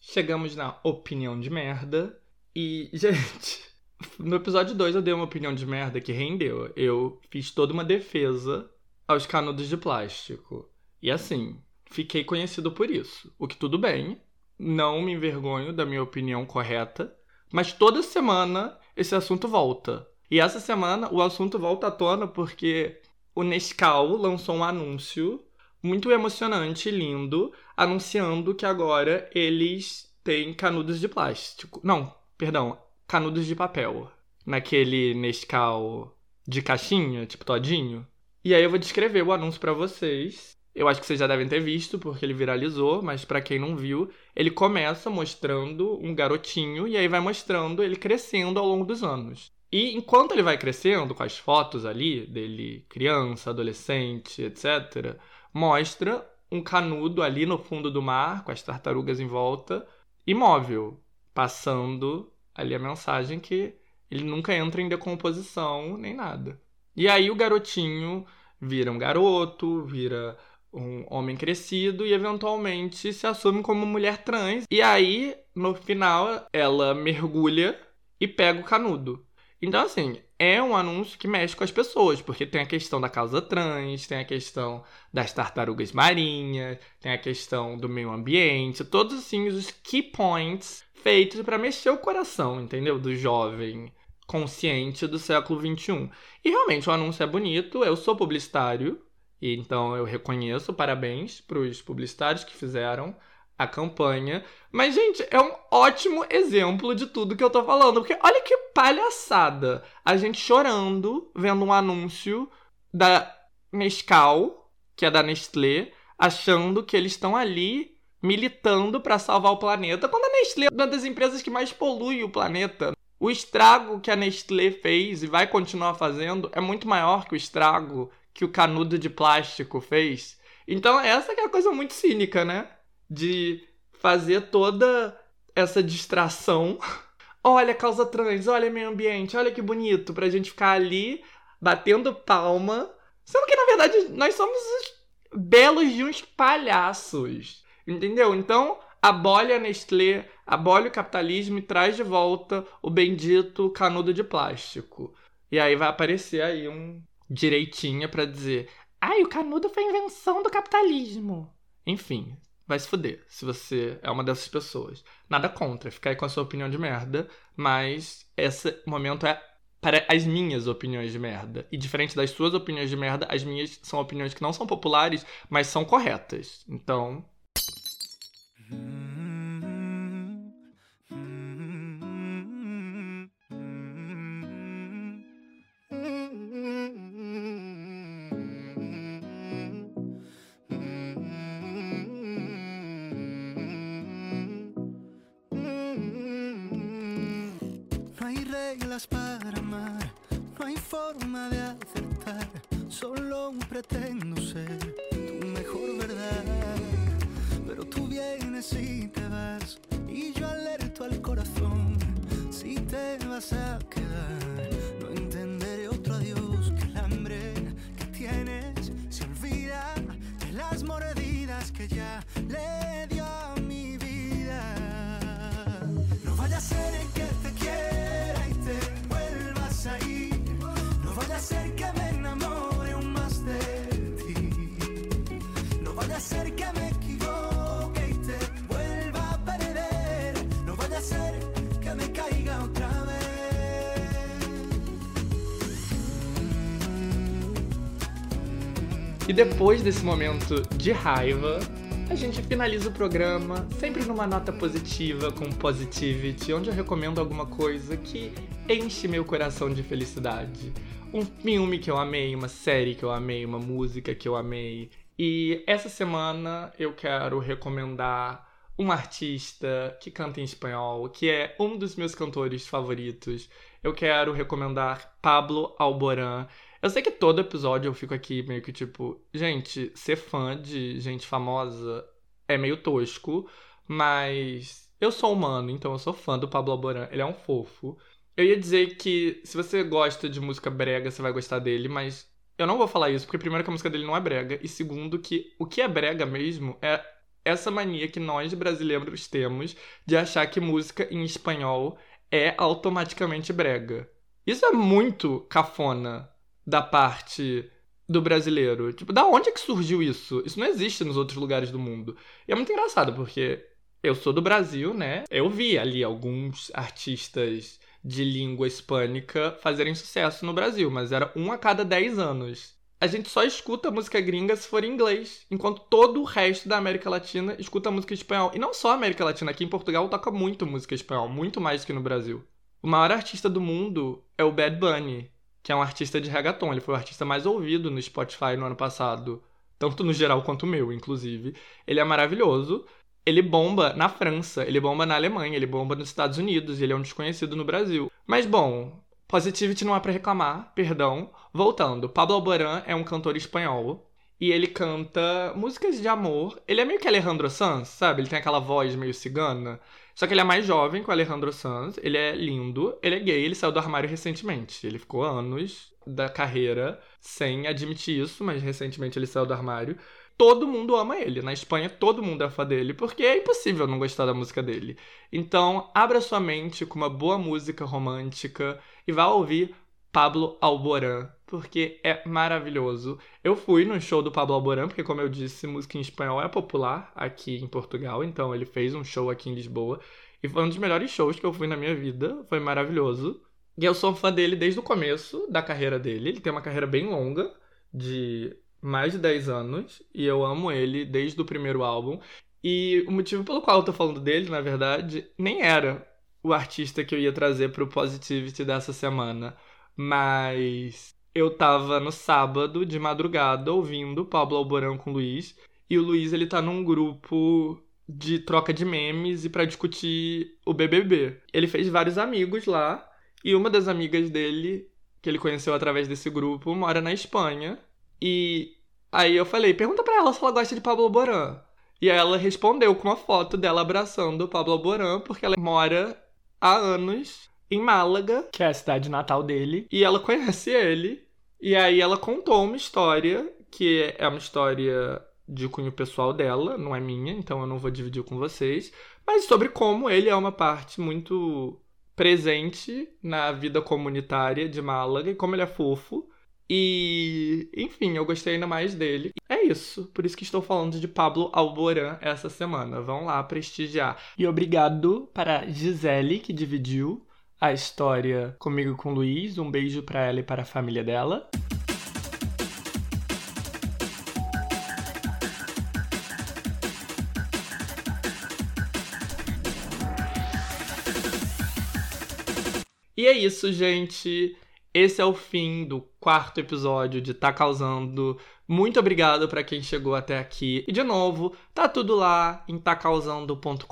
Chegamos na opinião de merda. E, gente, no episódio 2 eu dei uma opinião de merda que rendeu. Eu fiz toda uma defesa aos canudos de plástico. E assim, fiquei conhecido por isso. O que tudo bem, não me envergonho da minha opinião correta, mas toda semana esse assunto volta. E essa semana o assunto volta à tona porque o Nescau lançou um anúncio muito emocionante e lindo, anunciando que agora eles têm canudos de plástico. Não, perdão, canudos de papel. Naquele Nescau de caixinha, tipo todinho. E aí eu vou descrever o anúncio para vocês. Eu acho que vocês já devem ter visto, porque ele viralizou, mas para quem não viu, ele começa mostrando um garotinho e aí vai mostrando ele crescendo ao longo dos anos. E enquanto ele vai crescendo, com as fotos ali dele criança, adolescente, etc., mostra um canudo ali no fundo do mar, com as tartarugas em volta, imóvel, passando ali a mensagem que ele nunca entra em decomposição nem nada. E aí o garotinho vira um garoto, vira um homem crescido e eventualmente se assume como mulher trans. E aí, no final, ela mergulha e pega o canudo. Então, assim, é um anúncio que mexe com as pessoas, porque tem a questão da causa trans, tem a questão das tartarugas marinhas, tem a questão do meio ambiente, todos assim os key points feitos para mexer o coração, entendeu? Do jovem consciente do século 21. E realmente o anúncio é bonito, eu sou publicitário, então eu reconheço, parabéns para os publicitários que fizeram a campanha. Mas, gente, é um ótimo exemplo de tudo que eu tô falando. Porque olha que palhaçada. A gente chorando, vendo um anúncio da Nescau, que é da Nestlé, achando que eles estão ali militando para salvar o planeta, quando a Nestlé é uma das empresas que mais polui o planeta. O estrago que a Nestlé fez e vai continuar fazendo é muito maior que o estrago que o canudo de plástico fez. Então, essa é a coisa muito cínica, né? De fazer toda essa distração. olha, causa trans, olha meio ambiente, olha que bonito, pra gente ficar ali batendo palma. Sendo que, na verdade, nós somos belos de uns palhaços. Entendeu? Então, abole a Nestlé, abole o capitalismo e traz de volta o bendito canudo de plástico. E aí vai aparecer aí um direitinho para dizer: ai, o canudo foi invenção do capitalismo. Enfim, vai se fuder se você é uma dessas pessoas. Nada contra, ficar aí com a sua opinião de merda, mas esse momento é para as minhas opiniões de merda. E diferente das suas opiniões de merda, as minhas são opiniões que não são populares, mas são corretas. Então, No E depois desse momento de raiva, a gente finaliza o programa sempre numa nota positiva, com positivity, onde eu recomendo alguma coisa que enche meu coração de felicidade. Um filme que eu amei, uma série que eu amei, uma música que eu amei. E essa semana eu quero recomendar um artista que canta em espanhol, que é um dos meus cantores favoritos. Eu quero recomendar Pablo Alborán. Eu sei que todo episódio eu fico aqui meio que tipo, gente, ser fã de gente famosa é meio tosco, mas eu sou humano, então eu sou fã do Pablo Alborán. Ele é um fofo. Eu ia dizer que se você gosta de música brega, você vai gostar dele, mas eu não vou falar isso, porque primeiro que a música dele não é brega, e segundo que o que é brega mesmo é essa mania que nós brasileiros temos de achar que música em espanhol é automaticamente brega. Isso é muito cafona da parte do brasileiro. Tipo, da onde é que surgiu isso? Isso não existe nos outros lugares do mundo. E é muito engraçado, porque eu sou do Brasil, né? Eu vi ali alguns artistas de língua hispânica fazerem sucesso no Brasil, mas era um a cada 10 anos. A gente só escuta música gringa se for em inglês, enquanto todo o resto da América Latina escuta música espanhol. E não só a América Latina, aqui em Portugal toca muito música espanhol, muito mais que no Brasil. O maior artista do mundo é o Bad Bunny, que é um artista de reggaeton. Ele foi o artista mais ouvido no Spotify no ano passado, tanto no geral quanto o meu, inclusive. Ele é maravilhoso. Ele bomba na França, ele bomba na Alemanha, ele bomba nos Estados Unidos, e ele é um desconhecido no Brasil. Mas bom, Positivity não há pra reclamar, perdão. Voltando, Pablo Alborán é um cantor espanhol e ele canta músicas de amor. Ele é meio que Alejandro Sanz, sabe? Ele tem aquela voz meio cigana. Só que ele é mais jovem que o Alejandro Sanz, ele é lindo, ele é gay, ele saiu do armário recentemente. Ele ficou anos da carreira sem admitir isso, mas recentemente ele saiu do armário. Todo mundo ama ele. Na Espanha, todo mundo é fã dele, porque é impossível não gostar da música dele. Então, abra sua mente com uma boa música romântica e vá ouvir Pablo Alborán, porque é maravilhoso. Eu fui no show do Pablo Alborán, porque, como eu disse, música em espanhol é popular aqui em Portugal, então ele fez um show aqui em Lisboa. E foi um dos melhores shows que eu fui na minha vida, foi maravilhoso. E eu sou fã dele desde o começo da carreira dele. Ele tem uma carreira bem longa, de mais de 10 anos, e eu amo ele desde o primeiro álbum. E o motivo pelo qual eu tô falando dele, na verdade, nem era o artista que eu ia trazer pro Positivity dessa semana. Mas eu tava no sábado, de madrugada, ouvindo Pablo Alborán com o Luiz. E o Luiz, ele tá num grupo de troca de memes e pra discutir o BBB. Ele fez vários amigos lá e uma das amigas dele, que ele conheceu através desse grupo, mora na Espanha. E aí eu falei: pergunta pra ela se ela gosta de Pablo Alborán. E aí ela respondeu com uma foto dela abraçando o Pablo Alborán, porque ela mora há anos em Málaga, que é a cidade natal dele, e ela conhece ele. E aí ela contou uma história que é uma história de cunho pessoal dela, não é minha, então eu não vou dividir com vocês, mas sobre como ele é uma parte muito presente na vida comunitária de Málaga e como ele é fofo. E, enfim, eu gostei ainda mais dele. É isso, por isso que estou falando de Pablo Alborán essa semana. Vão lá prestigiar. E obrigado para Gisele, que dividiu a história comigo com o Luiz. Um beijo para ela e para a família dela. E é isso, gente. Esse é o fim do quarto episódio de Tá Causando. Muito obrigado para quem chegou até aqui. E de novo, tá tudo lá em tacausando.com.br.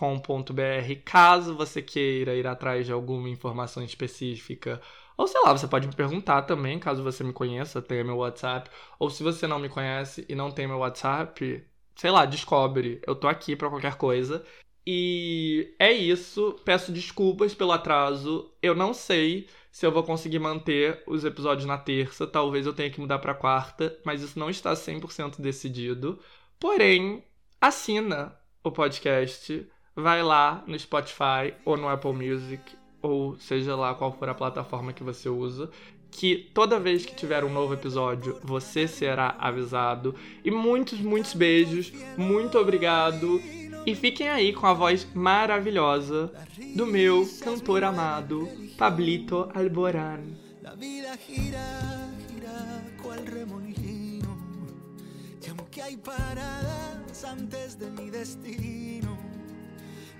Caso você queira ir atrás de alguma informação específica, ou sei lá, você pode me perguntar também, caso você me conheça, tenha meu WhatsApp. Ou se você não me conhece e não tem meu WhatsApp, sei lá, descobre. Eu tô aqui para qualquer coisa. E é isso. Peço desculpas pelo atraso. Eu não sei se eu vou conseguir manter os episódios na terça. Talvez eu tenha que mudar para quarta, mas isso não está 100% decidido. Porém, assina o podcast. Vai lá no Spotify ou no Apple Music, ou seja lá qual for a plataforma que você usa, que toda vez que tiver um novo episódio, você será avisado. E muitos, muitos beijos. Muito obrigado. E fiquem aí com a voz maravilhosa do meu cantor amado, Pablito Alborán. La vida gira, gira cual remolino. Y aunque hay paradas antes de mi destino,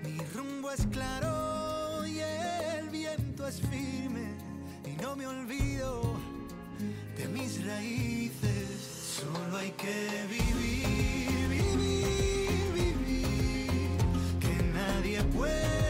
mi rumbo es claro y el viento es firme. Y no me olvido de mis raíces. Solo hay que vivir. nadie puede.